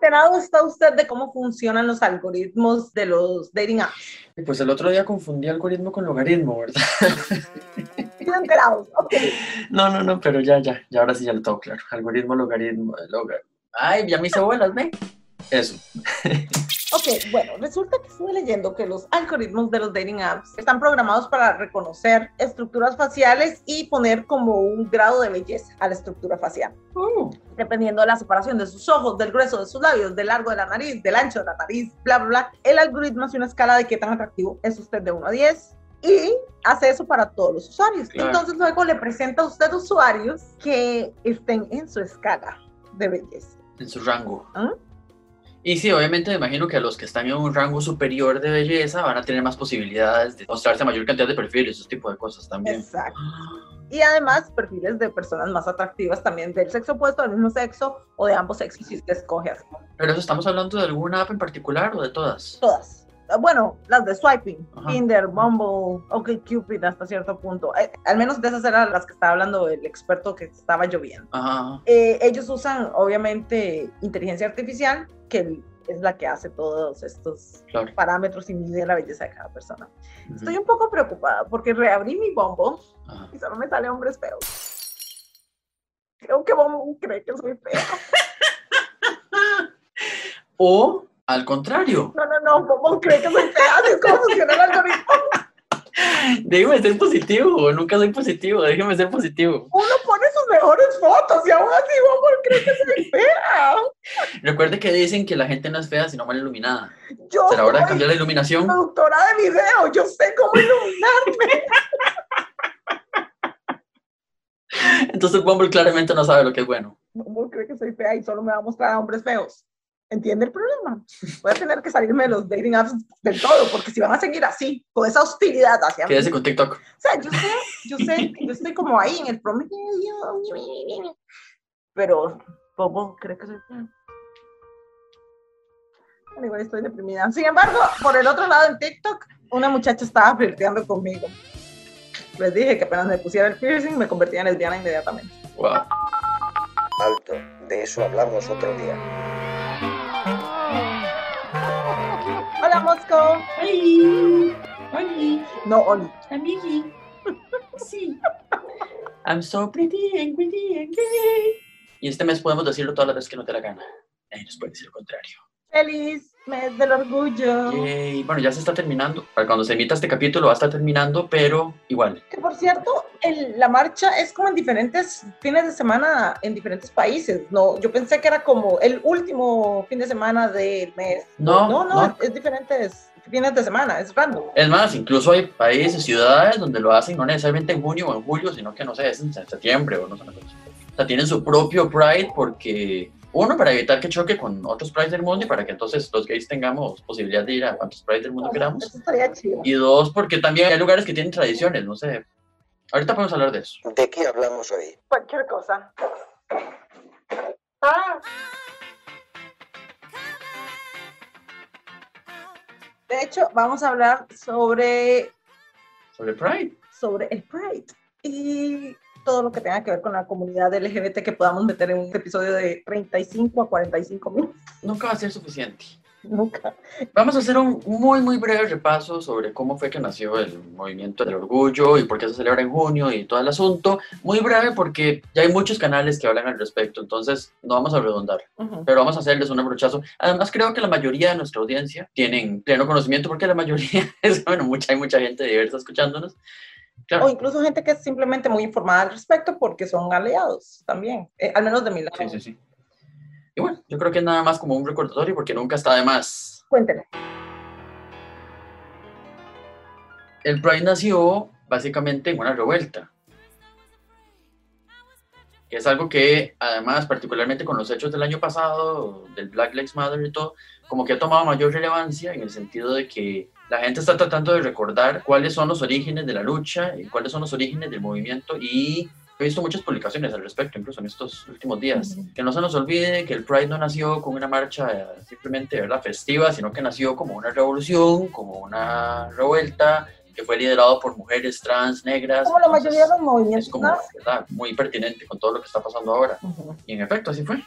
enterado está usted de cómo funcionan los algoritmos de los dating apps? Pues el otro día confundí algoritmo con logaritmo, ¿verdad? Están enterados, ok. No, no, no, pero ya, ya, ya ahora sí ya lo tengo claro. Algoritmo, logaritmo, logar. Ay, ya me hice bolas, ¿ve? Eso. Ok, bueno, resulta que estuve leyendo que los algoritmos de los dating apps están programados para reconocer estructuras faciales y poner como un grado de belleza a la estructura facial. Uh, Dependiendo de la separación de sus ojos, del grueso de sus labios, del largo de la nariz, del ancho de la nariz, bla, bla, bla. El algoritmo hace una escala de qué tan atractivo es usted de 1 a 10 y hace eso para todos los usuarios. Claro. Entonces luego le presenta a usted usuarios que estén en su escala de belleza. en su rango. ¿Ah? Y sí, obviamente me imagino que los que están en un rango superior de belleza van a tener más posibilidades de mostrarse a mayor cantidad de perfiles, esos tipos de cosas también. Exacto. Y además perfiles de personas más atractivas también del sexo opuesto, del mismo sexo o de ambos sexos si usted escoge así. Pero eso estamos hablando de alguna app en particular o de todas. Todas. Bueno, las de swiping, Ajá. Tinder, Bumble, OkCupid hasta cierto punto. Eh, al menos de esas eran las que estaba hablando el experto que estaba lloviendo. Ajá. Eh, ellos usan obviamente inteligencia artificial, que es la que hace todos estos Claro. parámetros y mide la belleza de cada persona. Estoy un poco preocupada porque reabrí mi Bumble Ajá. y solo me sale hombres feos. Creo que Bumble cree que soy fea. O al contrario, No, no, no, Bumble cree que soy fea. Así es como funciona el algoritmo. déjeme ser positivo, nunca soy positivo, déjeme ser positivo. Uno pone sus mejores fotos y aún así Bumble cree que soy fea. Recuerde que dicen que la gente no es fea sino mal iluminada. Yo ¿Será hora de cambiar la iluminación? productora de video, yo sé cómo iluminarme. Entonces Bumble claramente no sabe lo que es bueno. Bumble cree que soy fea y solo me va a mostrar a hombres feos. ¿Entiende el problema? Voy a tener que salirme de los dating apps del todo, porque si van a seguir así, con esa hostilidad hacia mí. Quédese con TikTok. O sea, yo sé, yo sé, yo estoy como ahí en el promedio, pero Bobo cree que soy. Bueno, igual estoy deprimida. Sin embargo, por el otro lado en TikTok, una muchacha estaba flirteando conmigo. Les dije que apenas me pusiera el piercing, me convertía en lesbiana inmediatamente. Wow. Alto, de eso hablamos otro día. Hola, Mosco. Ay, ay, No, Oli. amigui. Sí. I'm so pretty and pretty and gay. Y este mes podemos decirlo todas las veces que no te la gana. Nadie nos puede decir lo contrario. Feliz mes del orgullo. Yay. Bueno, ya se está terminando. Para cuando se emita este capítulo va a estar terminando, pero igual. Que por cierto, el- la marcha es como en diferentes fines de semana en diferentes países. No, yo pensé que era como el último fin de semana del mes. No, no, no, no. Es, es diferentes fines de semana, es random. Es más, incluso hay países, ciudades donde lo hacen no necesariamente en junio o en julio, sino que no sé, es en septiembre o no sé. O sea, tienen su propio Pride porque, uno, para evitar que choque con otros Prides del mundo y para que entonces los gays tengamos posibilidad de ir a cuantos Prides del mundo queramos. Eso estaría chido. Y dos, porque también hay lugares que tienen tradiciones, no sé. Ahorita podemos hablar de eso. ¿De qué hablamos hoy? Cualquier cosa. Ah. De hecho, vamos a hablar sobre Sobre Pride. sobre el Pride y todo lo que tenga que ver con la comunidad LGBT que podamos meter en un episodio de 35 a 45 minutos. Nunca va a ser suficiente. Nunca. Vamos a hacer un muy, muy breve repaso sobre cómo fue que nació el movimiento del orgullo y por qué se celebra en junio y todo el asunto. Muy breve porque ya hay muchos canales que hablan al respecto, entonces no vamos a redundar, Ujú. pero vamos a hacerles un brochazo. Además, creo que la mayoría de nuestra audiencia tienen pleno conocimiento porque la mayoría es, bueno, mucha, hay mucha gente diversa escuchándonos. O Claro, incluso gente que es simplemente muy informada al respecto porque son aliados también, eh, al menos de mi lado. sí, sí, sí. Y bueno, yo creo que es nada más como un recordatorio porque nunca está de más. Cuéntenme. El Pride nació básicamente en una revuelta. Que es algo que, además, particularmente con los hechos del año pasado, del Black Lives Matter y todo, como que ha tomado mayor relevancia en el sentido de que la gente está tratando de recordar cuáles son los orígenes de la lucha y cuáles son los orígenes del movimiento y he visto muchas publicaciones al respecto, incluso en estos últimos días. Ujú. Que no se nos olvide que el Pride no nació con una marcha simplemente ¿verdad? festiva, sino que nació como una revolución, como una revuelta, que fue liderado por mujeres trans, negras. Como la entonces, mayoría de los Es movimientos. como ¿no? ¿verdad? muy pertinente con todo lo que está pasando ahora. Ujú. Y en efecto, así fue.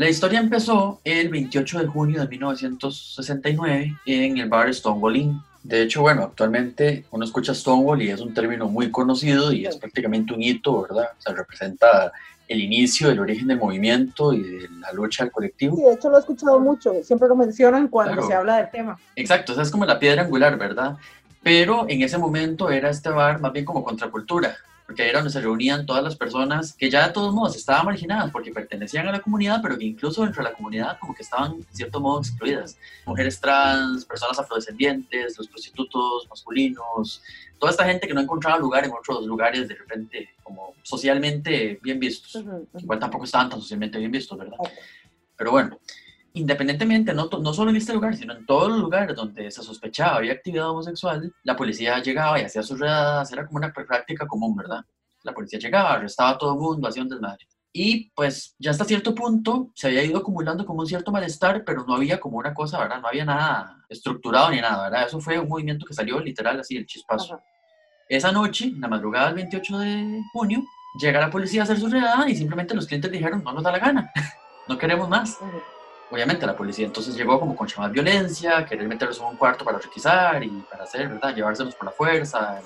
La historia empezó el 28 de junio de 1969 en el bar Stonewall Inn. De hecho, bueno, actualmente uno escucha Stonewall y es un término muy conocido y es prácticamente un hito, ¿verdad? O sea, representa el inicio, el origen del movimiento y de la lucha del colectivo. Sí, de hecho lo he escuchado mucho, siempre lo mencionan cuando Claro. se habla del tema. Exacto, esa es como la piedra angular, ¿verdad? Pero en ese momento era este bar más bien como contracultura, porque era donde se reunían todas las personas que ya de todos modos estaban marginadas porque pertenecían a la comunidad, pero que incluso dentro de la comunidad como que estaban en cierto modo excluidas. Mujeres trans, personas afrodescendientes, los prostitutos masculinos, toda esta gente que no encontraba lugar en otros lugares de repente como socialmente bien vistos. Ujú, ujú. Igual tampoco estaban tan socialmente bien vistos, ¿verdad? Pero bueno, independientemente, no, no solo en este lugar, sino en todos los lugares donde se sospechaba había actividad homosexual, la policía llegaba y hacía sus redadas, era como una pr- práctica común, ¿verdad? La policía llegaba, arrestaba a todo el mundo, hacía un desmadre. Y pues ya hasta cierto punto se había ido acumulando como un cierto malestar, pero no había como una cosa, ¿verdad? No había nada estructurado ni nada, ¿verdad? Eso fue un movimiento que salió literal así, el chispazo. Ajá. Esa noche, en la madrugada del 28 de junio, llega la policía a hacer su redada y simplemente los clientes dijeron, no nos da la gana, no queremos más. Ujú. Obviamente la policía entonces llegó como con más violencia, querer meterlos en un cuarto para requisar y para hacer, ¿verdad? Llevárselos por la fuerza.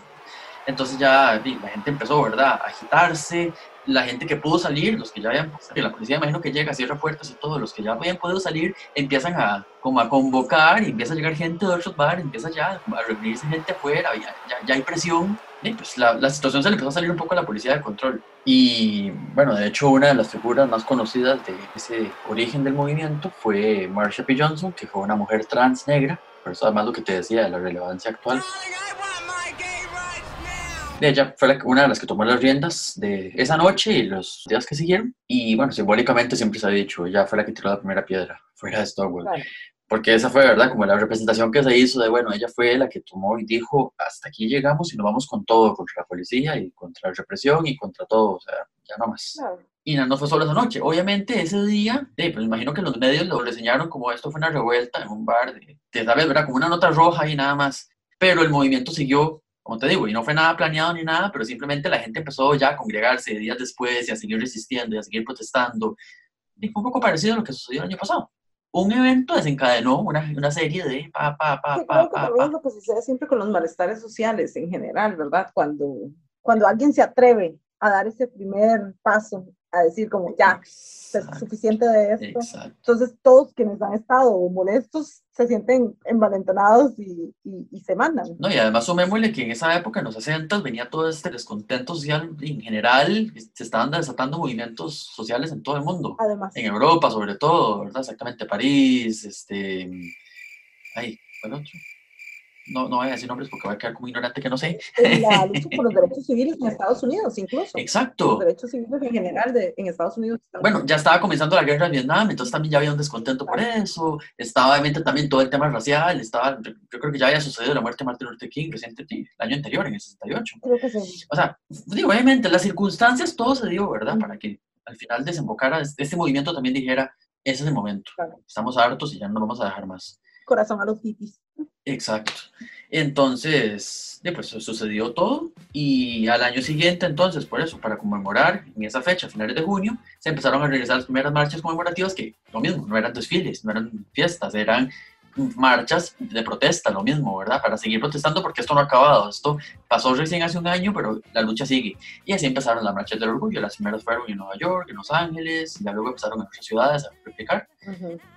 Entonces ya la gente empezó, ¿verdad? A agitarse. La gente que pudo salir, los que ya habían, que la policía imagino que llega, cierra puertas y todo, los que ya habían podido salir, empiezan a como a convocar y empieza a llegar gente de otros bares, empieza ya a reunirse gente afuera, ya, ya, ya hay presión. Y pues la, la situación se le empezó a salir un poco a la policía de control. Y bueno, de hecho una de las figuras más conocidas de ese origen del movimiento fue Marsha P. Johnson, que fue una mujer trans negra, por eso además lo que te decía de la relevancia actual. Ella fue la- una de las que tomó las riendas de esa noche y los días que siguieron. Y bueno, simbólicamente siempre se ha dicho, ella fue la que tiró la primera piedra fuera de Stonewall. Claro. Porque esa fue, ¿verdad? Como la representación que se hizo de, bueno, ella fue la que tomó y dijo, hasta aquí llegamos y nos vamos con todo, contra la policía y contra la represión y contra todo, o sea, ya no más. Claro. Y no, no fue solo esa noche. Obviamente ese día, eh, pues imagino que los medios lo reseñaron como esto fue una revuelta en un bar, de, de, ¿sabes? ¿verdad? Como una nota roja y nada más. Pero el movimiento siguió, como te digo, y no fue nada planeado ni nada, pero simplemente la gente empezó ya a congregarse días después y a seguir resistiendo y a seguir protestando. Y fue un poco parecido a lo que sucedió el año pasado. Un evento desencadenó una, una serie de pa, pa, pa, Sí, pa, pa, pa. es lo que sucede siempre con los malestares sociales en general, ¿verdad? Cuando, cuando alguien se atreve a dar ese primer paso, a decir como ya, Exacto, suficiente de esto. exacto. Entonces todos quienes han estado molestos se sienten envalentonados y, y, y se mandan. No, y además sumémosle que en esa época, en los 60, venía todo este descontento social en general, se estaban desatando movimientos sociales en todo el mundo, Además, en Europa sobre todo, ¿verdad? Exactamente, París, este... Ay, ¿cuál otro? No, no voy a decir nombres porque voy a quedar como ignorante que no sé. la lucha por los derechos civiles en Estados Unidos, incluso. Los Exacto. derechos civiles en general de, en Estados Unidos. Bueno, ya estaba comenzando la guerra de Vietnam, entonces también ya había un descontento por eso, estaba obviamente también todo el tema racial, estaba, yo, yo creo que ya había sucedido la muerte de Martin Luther King reciente, el año anterior, en el 68. Creo que sí. O sea, digo, obviamente, las circunstancias, todo se dio, ¿verdad? Para que al final desembocara, este este movimiento también dijera, ese es el momento, Claro. estamos hartos y ya no vamos a dejar más. Corazón a los hippies. Exacto. Entonces, de, pues sucedió todo y al año siguiente, entonces, por eso, para conmemorar en esa fecha, finales de junio, se empezaron a realizar las primeras marchas conmemorativas que, lo mismo, no eran desfiles, no eran fiestas, eran marchas de protesta, lo mismo, ¿verdad? Para seguir protestando porque esto no ha acabado, esto pasó recién hace un año, pero la lucha sigue. Y así empezaron las marchas del orgullo, las primeras fueron en Nueva York, en Los Ángeles, y ya luego empezaron en otras ciudades a replicar.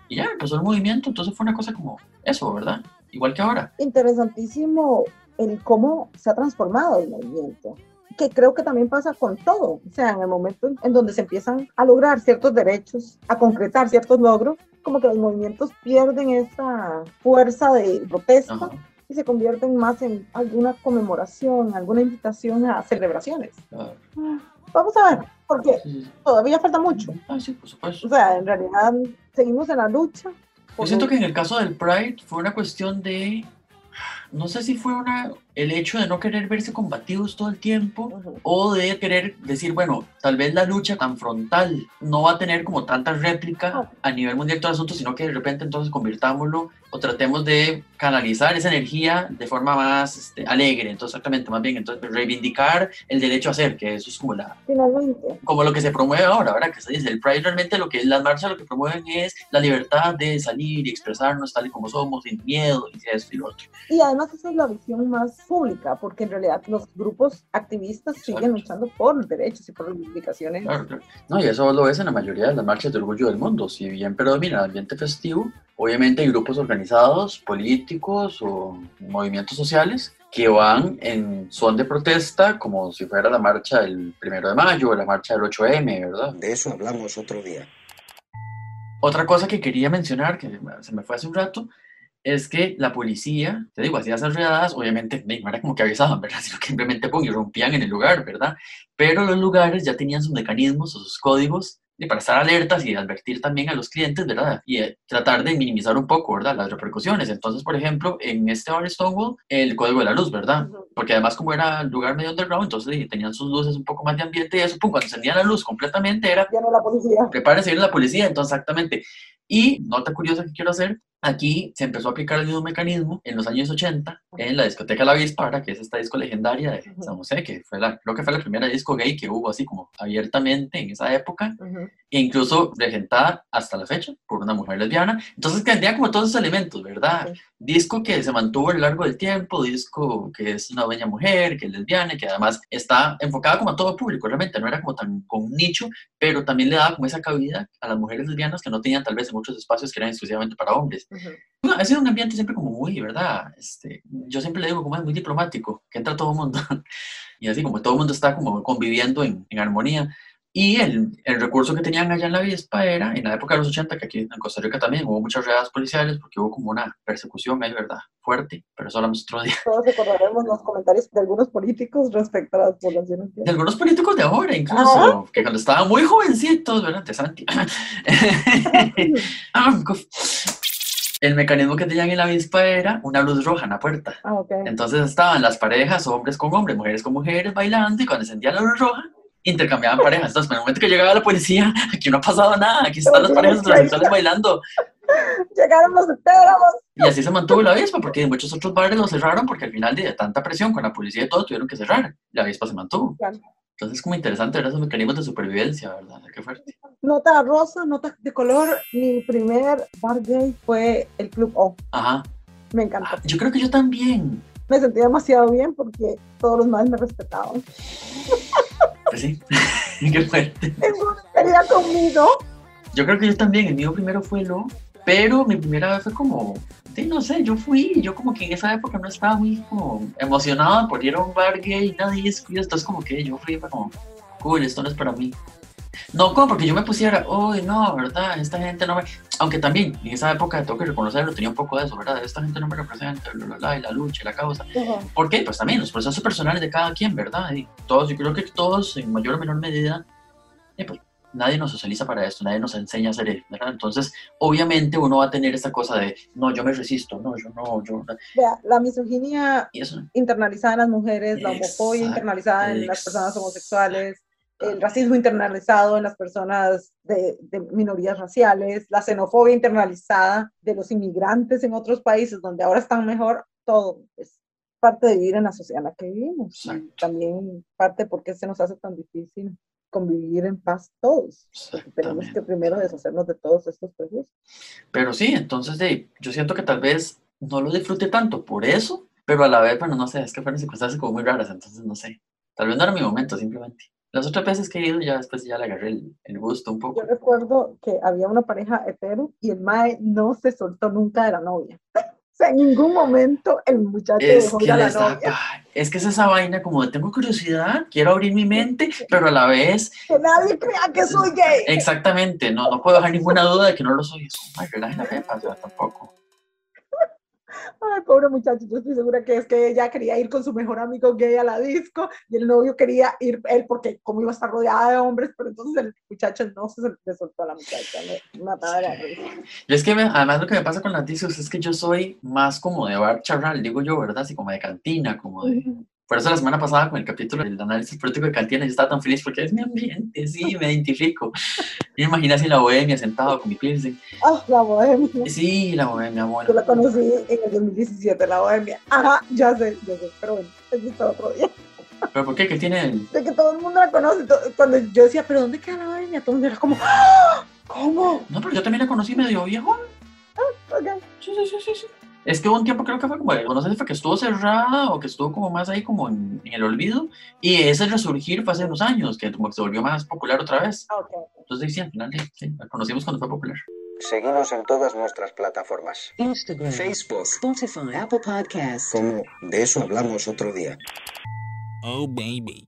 Y ya empezó el movimiento, entonces fue una cosa como eso, ¿verdad? Igual que ahora. interesantísimo el cómo se ha transformado el movimiento, que creo que también pasa con todo, o sea, en el momento en donde se empiezan a lograr ciertos derechos, a concretar ciertos logros, como que los movimientos pierden esa fuerza de protesta Ajá. y se convierten más en alguna conmemoración, alguna invitación a celebraciones. Ah, Vamos a ver, porque sí. todavía falta mucho, Ah, sí, por supuesto. o sea, en realidad seguimos en la lucha. Yo siento que en el caso del Pride fue una cuestión de, no sé si fue una el hecho de no querer verse combativos todo el tiempo Ujú. o de querer decir, bueno, tal vez la lucha tan frontal no va a tener como tanta réplica Ah. a nivel mundial todo el asunto, sino que de repente entonces convirtámoslo o tratemos de canalizar esa energía de forma más este, alegre, entonces exactamente, más bien, entonces reivindicar el derecho a ser, que eso es como la, Finalmente, como lo que se promueve ahora, ¿verdad? Que se dice, el Pride realmente lo que las marchas lo que promueven es la libertad de salir y expresarnos tal y como somos, sin miedo y esto y lo otro. y además esa es la visión más pública, porque en realidad los grupos activistas siguen Exacto. luchando por derechos y por reivindicaciones. Claro, claro. No, y eso lo ves en la mayoría de las marchas de orgullo del mundo. Si bien predomina el ambiente festivo, obviamente hay grupos organizados, políticos o movimientos sociales que van en son de protesta como si fuera la marcha del primero de mayo o la marcha del 8M, ¿verdad? De eso hablamos otro día. Otra cosa que quería mencionar, que se me fue hace un rato, es que la policía, te digo, hacía esas redadas, obviamente no era como que avisaban, ¿verdad? Sino que simplemente pum, irrumpían en el lugar, ¿verdad? Pero los lugares ya tenían sus mecanismos o sus códigos de- para estar alertas y advertir también a los clientes, ¿verdad? Y eh, tratar de minimizar un poco, ¿verdad? Las repercusiones. Entonces, por ejemplo, en este bar Stonewall, el código de la luz, ¿verdad? Porque además como era lugar medio underground, entonces tenían sus luces un poco más de ambiente y eso, pum, cuando encendían la luz completamente era Ya no la policía. prepárese ir la policía, entonces exactamente. Y nota curiosa que quiero hacer, aquí se empezó a aplicar el mismo mecanismo en los años 80 en la discoteca La Vispara, que es esta disco legendaria de. San José, que fue la, creo que fue la primera disco gay que hubo así como abiertamente en esa época, Ujú. e incluso regentada hasta la fecha por una mujer lesbiana. Entonces tenía como todos esos elementos, ¿verdad? Sí. Disco que se mantuvo a lo largo del tiempo, disco que es una bella mujer, que es lesbiana, y que además está enfocada como a todo público, realmente no era como tan con un nicho, pero también le daba como esa cabida a las mujeres lesbianas que no tenían tal vez en muchos espacios que eran exclusivamente para hombres. Ujú. No, ha sido un ambiente siempre como muy, ¿verdad? Este, yo siempre le digo como es muy diplomático, que entra todo el mundo. y así como todo el mundo está como conviviendo en, en armonía. Y el, el recurso que tenían allá en la Vispa era, en la época de los 80, que aquí en Costa Rica también hubo muchas redadas policiales, porque hubo como una persecución ahí, ¿verdad? Fuerte, pero eso hablamos otro día. Todos recordaremos los comentarios de algunos políticos respecto a las poblaciones. De algunos políticos de ahora, incluso, que cuando estaban muy jovencitos, ¿verdad? De Santi. El mecanismo que tenían en la avispa era una luz roja en la puerta. Ah. Entonces estaban las parejas, hombres con hombres, mujeres con mujeres, bailando, y cuando encendían la luz roja, intercambiaban parejas. Entonces, en el momento que llegaba la policía, aquí no ha pasado nada, aquí están las parejas heterosexuales bailando. Llegaron los heteros. Y así se mantuvo la avispa, porque muchos otros bares lo cerraron, porque al final de tanta presión con la policía y todo, tuvieron que cerrar. La avispa se mantuvo. Claro. Entonces, es como interesante ver esos mecanismos de supervivencia, ¿verdad? Qué fuerte. Nota rosa, nota de color. Mi primer bar gay fue el Club O. Ajá. Me encantó. Ah, Yo creo que yo también. Me sentí demasiado bien porque todos los más me respetaban. Pues sí. Qué fuerte. Ninguno quería conmigo. Yo creo que yo también, el mío primero fue lo, pero mi primera vez fue como, sí, no sé, yo fui, yo como que en esa época no estaba muy como emocionado por ir a un bar gay, nadie disco, y entonces como que yo fui fue como, cool, esto no es para mí. No, como porque yo me pusiera, uy, no, ¿verdad? Esta gente no me... Aunque también en esa época, tengo que reconocerlo, tenía un poco de eso, ¿verdad? Esta gente no me representa, bla, bla, bla, y la lucha, y la causa. Ujú. ¿Por qué? Pues también los procesos personales de cada quien, ¿verdad? Y todos, yo creo que todos, en mayor o menor medida, eh, pues, nadie nos socializa para esto, nadie nos enseña a hacer eso, ¿verdad? Entonces, obviamente uno va a tener esta cosa de, no, yo me resisto, no, yo no, yo. Vea, la misoginia eso, internalizada en las mujeres, la homofobia internalizada en las personas homosexuales, el racismo internalizado en las personas de, de minorías raciales, la xenofobia internalizada de los inmigrantes en otros países donde ahora están mejor, todo es parte de vivir en la sociedad en la que vivimos. También parte porque se nos hace tan difícil convivir en paz todos. Tenemos que primero deshacernos de todos estos prejuicios. Pero sí, entonces, de, yo siento que tal vez no lo disfruté tanto por eso, pero a la vez, bueno, no sé, es que fueron circunstancias como muy raras, entonces no sé. Tal vez no era mi momento, simplemente. Las otras veces que he ido, ya después ya le agarré el, el gusto un poco. Yo recuerdo que había una pareja hetero y el mae no se soltó nunca de la novia. Sea, en ningún momento el muchacho Es dejó que, a la da- novia. es que es esa vaina como de tengo curiosidad, quiero abrir mi mente, pero a la vez, Que nadie crea que soy gay. exactamente, no, no puedo dejar ninguna duda de que no lo soy. Eso, ay, la pepa, tampoco. Ay, pobre muchacho, yo estoy segura que es que ella quería ir con su mejor amigo gay a la disco y el novio quería ir él porque como iba a estar rodeada de hombres, pero entonces el muchacho no se le soltó a la muchacha, me mataba la risa. Y es que me- además lo que me pasa con las discos es que yo soy más como de bar charral, digo yo, ¿verdad? Así como de cantina, como de... Por eso la semana pasada con el capítulo del análisis político de cantina yo estaba tan feliz porque es mi ambiente, sí, me identifico. Y me imaginé así la bohemia sentado con mi piercing. Ah, la bohemia. Sí, la bohemia, Yo bueno. la conocí en el 2017, la bohemia. Ajá, ya sé, ya sé, pero bueno, eso está otro día. ¿Pero por qué? ¿Qué tiene el...? De que todo el mundo la conoce. Cuando yo decía, ¿pero dónde queda la bohemia? Todo el mundo era como, ¡Ah! ¿cómo? No, pero yo también la conocí medio viejo. Ok. Sí, sí, sí, sí, sí. Es que hubo un tiempo creo que fue como, no sé si fue que estuvo cerrada o que estuvo como más ahí como en, en el olvido. Y ese resurgir fue hace unos años, que como que se volvió más popular otra vez. Ah, ok. Entonces sí, al final sí, sí, la conocimos cuando fue popular. Seguimos en todas nuestras plataformas. Instagram, Facebook, Spotify, Apple Podcasts. como de eso hablamos otro día. Oh, baby.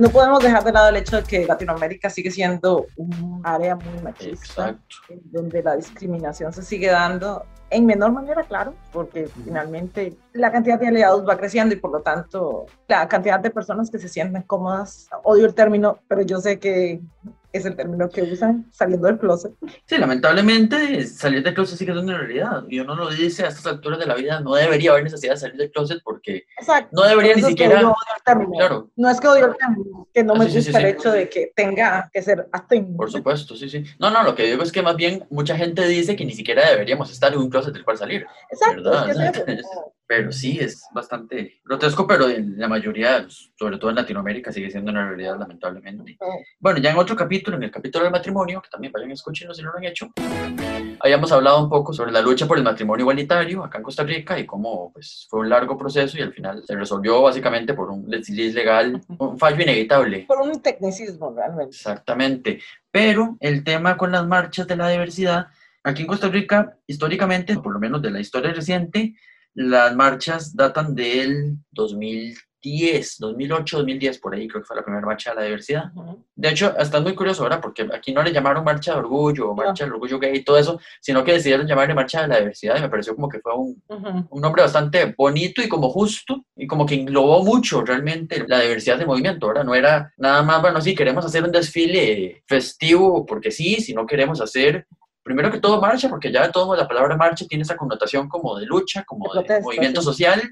No podemos dejar de lado el hecho de que Latinoamérica sigue siendo un área muy machista, Exacto. donde la discriminación se sigue dando en menor manera, claro, porque finalmente la cantidad de aliados va creciendo y por lo tanto la cantidad de personas que se sienten cómodas, odio el término, pero yo sé que es el término que usan saliendo del closet. Sí, lamentablemente salir del closet sigue siendo una realidad. Y uno lo dice a estas alturas de la vida, no debería haber necesidad de salir del closet porque Exacto. no debería ni siquiera... el término. Claro, No es que odio el término, que no Ah, me sí, gusta sí, el sí. hecho de que tenga que ser acting. por supuesto, sí, sí. No, no, lo que digo es que más bien mucha gente dice que ni siquiera deberíamos estar en un closet del cual salir. Exacto, ¿verdad? es que Pero sí, es bastante grotesco, pero en la mayoría, sobre todo en Latinoamérica, sigue siendo una realidad, lamentablemente. Bueno, ya en otro capítulo, en el capítulo del matrimonio, que también vayan a escucharlo si no lo han hecho, habíamos hablado un poco sobre la lucha por el matrimonio igualitario acá en Costa Rica y cómo pues, fue un largo proceso y al final se resolvió básicamente por un desliz legal, un fallo inevitable. por un tecnicismo realmente. Exactamente. Pero el tema con las marchas de la diversidad, aquí en Costa Rica, históricamente, por lo menos de la historia reciente, las marchas datan del 2010, 2008, 2010, por ahí creo que fue la primera marcha de la diversidad. De hecho, hasta es muy curioso ahora, porque aquí no le llamaron marcha de orgullo o marcha del orgullo gay y todo eso, sino que decidieron llamarle marcha de la diversidad y me pareció como que fue un, Ujú. un nombre bastante bonito y como justo y como que englobó mucho realmente la diversidad del movimiento, ¿verdad? No era nada más, bueno, sí, queremos hacer un desfile festivo porque sí, sino queremos hacer, primero que todo, marcha, porque ya de modos la palabra marcha tiene esa connotación como de lucha, como De protesta, movimiento sí. social,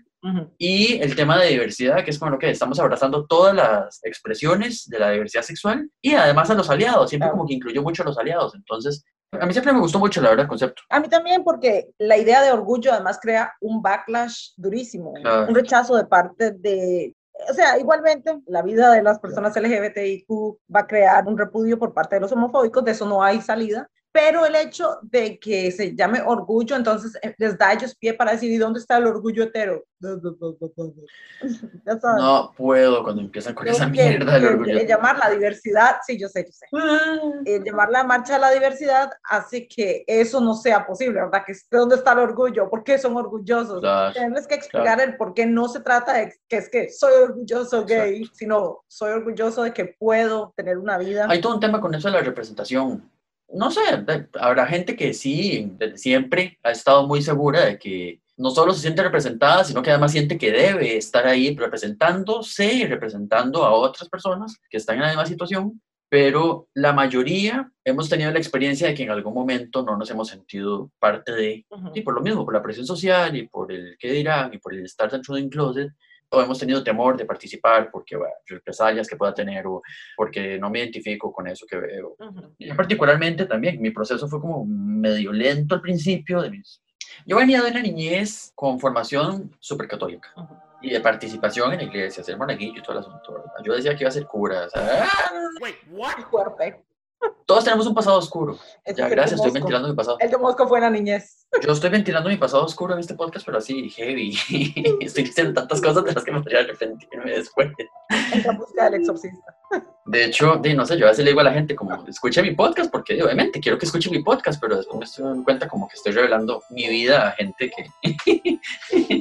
y el tema de diversidad, que es como lo que estamos abrazando todas las expresiones de la diversidad sexual y además a los aliados, siempre como que incluyó mucho a los aliados, entonces... A mí siempre me gustó mucho, la verdad, el concepto. A mí también porque la idea de orgullo además crea un backlash durísimo, Claro. un rechazo de parte de... O sea, igualmente la vida de las personas LGBTIQ va a crear un repudio por parte de los homofóbicos, de eso no hay salida, pero el hecho de que se llame orgullo, entonces eh, les da a ellos pie para decir, ¿y dónde está el orgullo hetero? No puedo cuando empiezan con Creo esa que- mierda del orgullo. el llamar la diversidad, sí, yo sé, yo sé. El llamar la marcha de la diversidad hace que eso no sea posible, ¿verdad? Que es- ¿De dónde está el orgullo? ¿Por qué son orgullosos? Claro, Tenerles que explicar el por qué no se trata de que es que soy orgulloso gay, sino soy orgulloso de que puedo tener una vida. Hay todo un tema con eso de la representación. No sé, habrá gente que sí, desde siempre ha estado muy segura de que no solo se siente representada, sino que además siente que debe estar ahí representándose y representando a otras personas que están en la misma situación, pero la mayoría hemos tenido la experiencia de que en algún momento no nos hemos sentido parte de, Ujú. y por lo mismo, por la presión social y por el qué dirán y por el estar dentro de un closet, o hemos tenido temor de participar porque, bueno, represalias que pueda tener o porque no me identifico con eso que veo. Ujú. Y yo particularmente también, mi proceso fue como medio lento al principio. De mis... Yo venía de una niñez con formación súper católica Ujú. y de participación en la iglesia, ser monaguillo y todo el asunto. ¿verdad? Yo decía que iba a ser cura. o sea, ¡ah! Fuerte. todos tenemos un pasado oscuro. Ya, es el gracias, estoy ventilando mi pasado. El de Mosco fue en la niñez. Yo estoy ventilando mi pasado oscuro en este podcast, pero así, heavy. estoy diciendo tantas cosas de las que me podría arrepentirme después. En la búsqueda del exorcista. De hecho, no sé, yo a veces le digo a la gente como, escuche mi podcast, porque obviamente quiero que escuche mi podcast, pero después me estoy dando cuenta como que estoy revelando mi vida a gente que,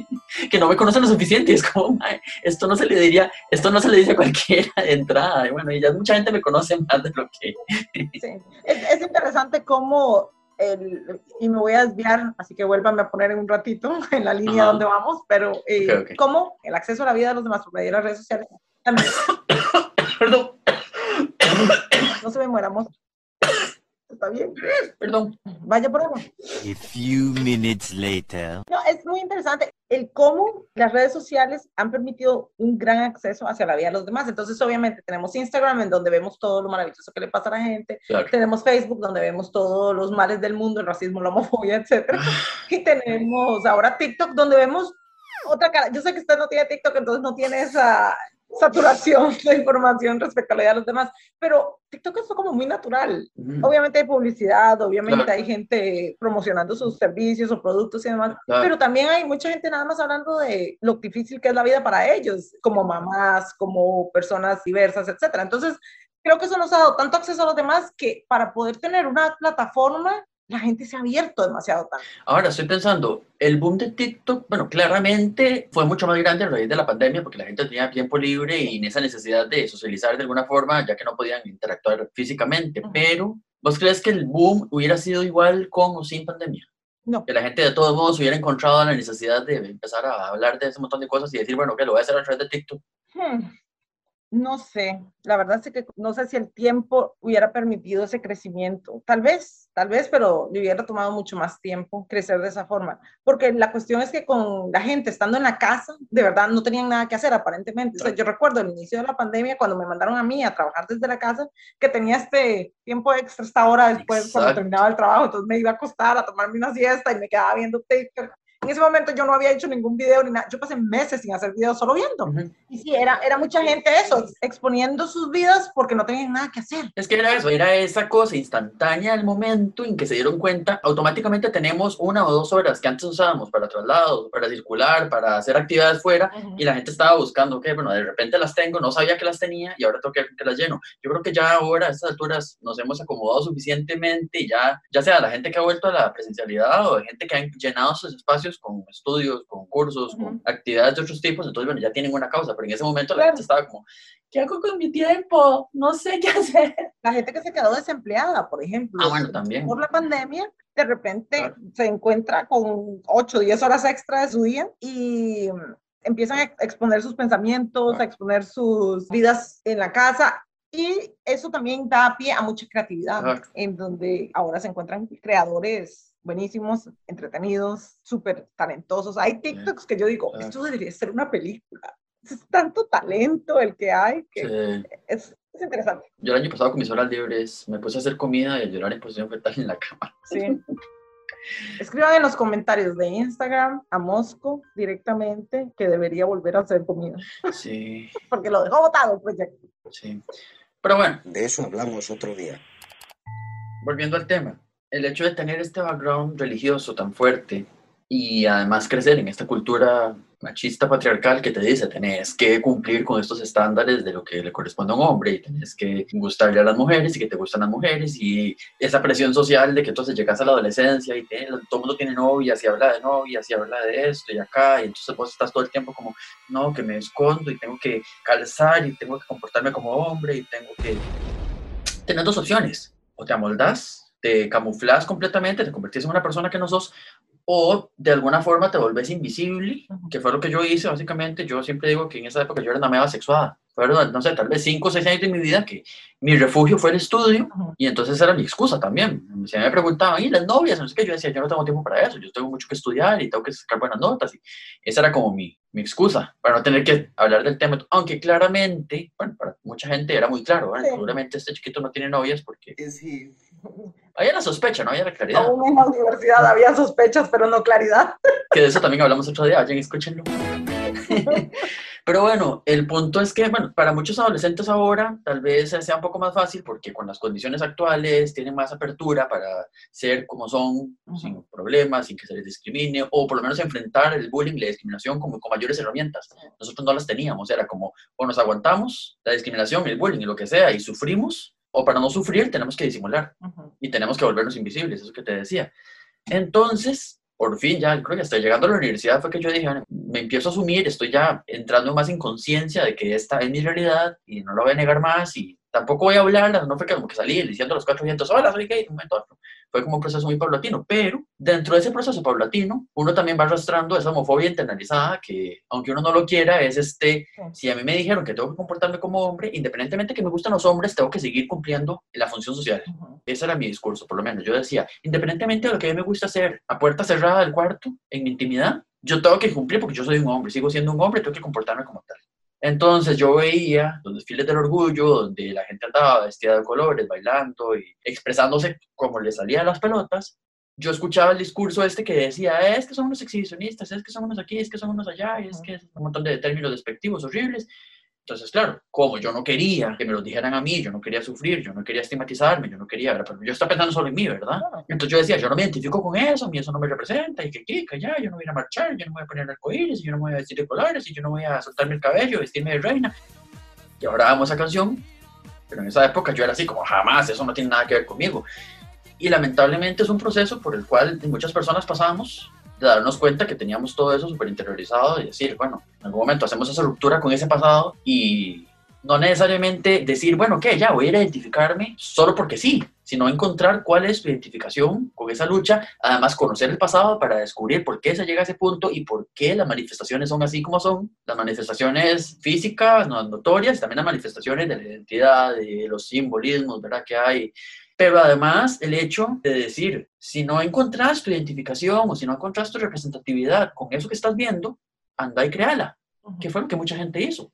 que no me conoce lo suficiente. Es como, "Mae, esto no se le diría, esto no se le dice a cualquiera de entrada. Y bueno, y ya mucha gente me conoce más de lo que... Sí. Es, es interesante cómo el- y me voy a desviar, así que vuélvanme a poner en un ratito en la línea Ajá. donde vamos, pero eh, cómo el acceso a la vida de los demás por medio de las redes sociales también, Perdón, no se me mueramos. Está bien, perdón. vaya por agua. A few minutes later. No, es muy interesante el cómo las redes sociales han permitido un gran acceso hacia la vida de los demás. Entonces, obviamente, tenemos Instagram en donde vemos todo lo maravilloso que le pasa a la gente. Claro. Tenemos Facebook donde vemos todos los males del mundo, el racismo, la homofobia, etcétera. Y tenemos ahora TikTok donde vemos otra cara. Yo sé que usted no tiene TikTok, entonces no tiene esa saturación de información respecto a la vida de los demás, pero TikTok es como muy natural. Obviamente hay publicidad, obviamente Claro. hay gente promocionando sus servicios o productos y demás, Claro. pero también hay mucha gente nada más hablando de lo difícil que es la vida para ellos, como mamás, como personas diversas, etcétera. Entonces, creo que eso nos ha dado tanto acceso a los demás que para poder tener una plataforma, la gente se ha abierto demasiado tanto. Ahora estoy pensando, el boom de TikTok, bueno, claramente fue mucho más grande a raíz de la pandemia porque la gente tenía tiempo libre y esa necesidad de socializar de alguna forma, ya que no podían interactuar físicamente. Ujú. Pero, ¿vos crees que el boom hubiera sido igual con o sin pandemia? No. Que la gente de todos modos hubiera encontrado la necesidad de empezar a hablar de ese montón de cosas y decir, bueno, que lo voy a hacer a través de TikTok. Hmm, No sé, la verdad es que no sé si el tiempo hubiera permitido ese crecimiento. Tal vez, tal vez, pero le hubiera tomado mucho más tiempo crecer de esa forma. Porque la cuestión es que con la gente estando en la casa, de verdad no tenían nada que hacer aparentemente. O sea, yo recuerdo el inicio de la pandemia cuando me mandaron a mí a trabajar desde la casa, que tenía este tiempo extra, esta hora después cuando Exacto. terminaba el trabajo, entonces me iba a acostar a tomarme una siesta y me quedaba viendo TikTok. En ese momento yo no había hecho ningún video ni nada. Yo pasé meses sin hacer videos, solo viendo. Ujú. Y sí, era, era mucha gente eso, ex- exponiendo sus vidas porque no tenían nada que hacer. Es que era eso, era esa cosa instantánea del momento en que se dieron cuenta, automáticamente tenemos una o dos horas que antes usábamos para traslados, para circular, para hacer actividades fuera, y la gente estaba buscando, que bueno, de repente las tengo, no sabía que las tenía y ahora tengo que, que las lleno. Yo creo que ya ahora a estas alturas nos hemos acomodado suficientemente y ya, ya sea la gente que ha vuelto a la presencialidad o de gente que han llenado sus espacios con estudios, con cursos, con Ujú. actividades de otros tipos, entonces bueno, ya tienen una causa, pero en ese momento la gente estaba como, ¿qué hago con mi tiempo? No sé qué hacer. La gente que se quedó desempleada, por ejemplo, Ah, bueno, también. por la pandemia, de repente Claro. se encuentra con 8 o 10 horas extra de su día y empiezan a ex- exponer sus pensamientos, Claro. a exponer sus vidas en la casa. Y eso también da pie a mucha creatividad, Claro. en donde ahora se encuentran creadores buenísimos, entretenidos, súper talentosos. Hay TikToks que yo digo, Claro. esto debería ser una película. Es tanto talento el que hay que Sí. es, es interesante. Yo el año pasado con mis horas libres me puse a hacer comida y a llorar en posición fetal en la cama. Sí. Escriban en los comentarios de Instagram a Mosco directamente que debería volver a hacer comida, Sí, porque lo dejó botado el proyecto. sí. Pero bueno, De eso hablamos otro día. volviendo al tema, el hecho de tener este background religioso tan fuerte y además crecer en esta cultura machista patriarcal que te dice tenés que cumplir con estos estándares de lo que le corresponde a un hombre y tenés que gustarle a las mujeres y que te gustan las mujeres y esa presión social de que entonces llegas a la adolescencia y te- todo el mundo tiene novias y habla de novias y habla de esto y acá y entonces vos estás todo el tiempo como no, que me escondo y tengo que calzar y tengo que comportarme como hombre y tengo que tener dos opciones o te amoldás, te camuflas completamente, te convertís en una persona que no sos, o de alguna forma te volvés invisible, que fue lo que yo hice básicamente. Yo siempre digo que en esa época yo era una meva sexuada. Fueron, no sé, tal vez 5 o 6 años de mi vida que mi refugio fue el estudio y entonces era mi excusa también. Si me preguntaban, ¿y las novias? No sé qué, yo decía, yo no tengo tiempo para eso, yo tengo mucho que estudiar y tengo que sacar buenas notas. Y esa era como mi, mi excusa para no tener que hablar del tema. Aunque claramente, bueno, para mucha gente era muy claro, ¿verdad? Seguramente este chiquito no tiene novias porque Es he. Había la sospecha, no había la claridad. Aún en la universidad había sospechas, pero no claridad. Que de eso también hablamos otro día, vayan, escúchenlo. Pero bueno, el punto es que, bueno, para muchos adolescentes ahora tal vez sea un poco más fácil porque con las condiciones actuales tienen más apertura para ser como son, sin problemas, sin que se les discrimine, o por lo menos enfrentar el bullying y la discriminación como, con mayores herramientas. Nosotros no las teníamos, era como, o nos aguantamos la discriminación, el bullying y lo que sea, y sufrimos, o para no sufrir tenemos que disimular y tenemos que volvernos invisibles, eso que te decía. Entonces, por fin, ya creo que hasta llegando a la universidad fue que yo dije, bueno, me empiezo a asumir, estoy ya entrando más en conciencia de que esta es mi realidad y no la voy a negar más y tampoco voy a hablar, no fue que como que salí diciendo a los cuatro vientos, hola, soy gay, de un momento a otro. fue como un proceso muy paulatino, pero dentro de ese proceso paulatino, uno también va arrastrando esa homofobia internalizada que, aunque uno no lo quiera, es este, si a mí me dijeron que tengo que comportarme como hombre, independientemente que me gustan los hombres, tengo que seguir cumpliendo la función social. Ujú. Ese era mi discurso, por lo menos. Yo decía, independientemente de lo que a mí me gusta hacer a puerta cerrada del cuarto, en mi intimidad, yo tengo que cumplir porque yo soy un hombre, sigo siendo un hombre, tengo que comportarme como tal. Entonces yo veía los desfiles del orgullo, donde la gente andaba vestida de colores, bailando y expresándose como le salía a las pelotas. Yo escuchaba el discurso este que decía, es que son unos exhibicionistas, es que son unos aquí, es que son unos allá, y es que es un montón de términos despectivos horribles. Entonces, claro, como yo no quería que me lo dijeran a mí, yo no quería sufrir, yo no quería estigmatizarme, yo no quería, pero yo estaba pensando solo en mí, ¿verdad? Entonces yo decía, yo no me identifico con eso, a mí eso no me representa, y que que allá, yo no voy a marchar, yo no voy a poner arcoíris, yo no me voy a vestir de colores, y yo no voy a soltarme el cabello, vestirme de reina. Y ahora amo esa canción, pero en esa época yo era así como, jamás, eso no tiene nada que ver conmigo. Y lamentablemente es un proceso por el cual muchas personas pasamos de darnos cuenta que teníamos todo eso súper interiorizado y decir, bueno, en algún momento hacemos esa ruptura con ese pasado y no necesariamente decir, bueno, ¿qué? Ya voy a identificarme solo porque sí, sino encontrar cuál es tu identificación con esa lucha, además conocer el pasado para descubrir por qué se llega a ese punto y por qué las manifestaciones son así como son, las manifestaciones físicas, no- notorias, y también las manifestaciones de la identidad, de los simbolismos, ¿verdad? Que hay. Pero además el hecho de decir, si no encontrás tu identificación o si no encontrás tu representatividad con eso que estás viendo, anda y créala, que fue lo que mucha gente hizo.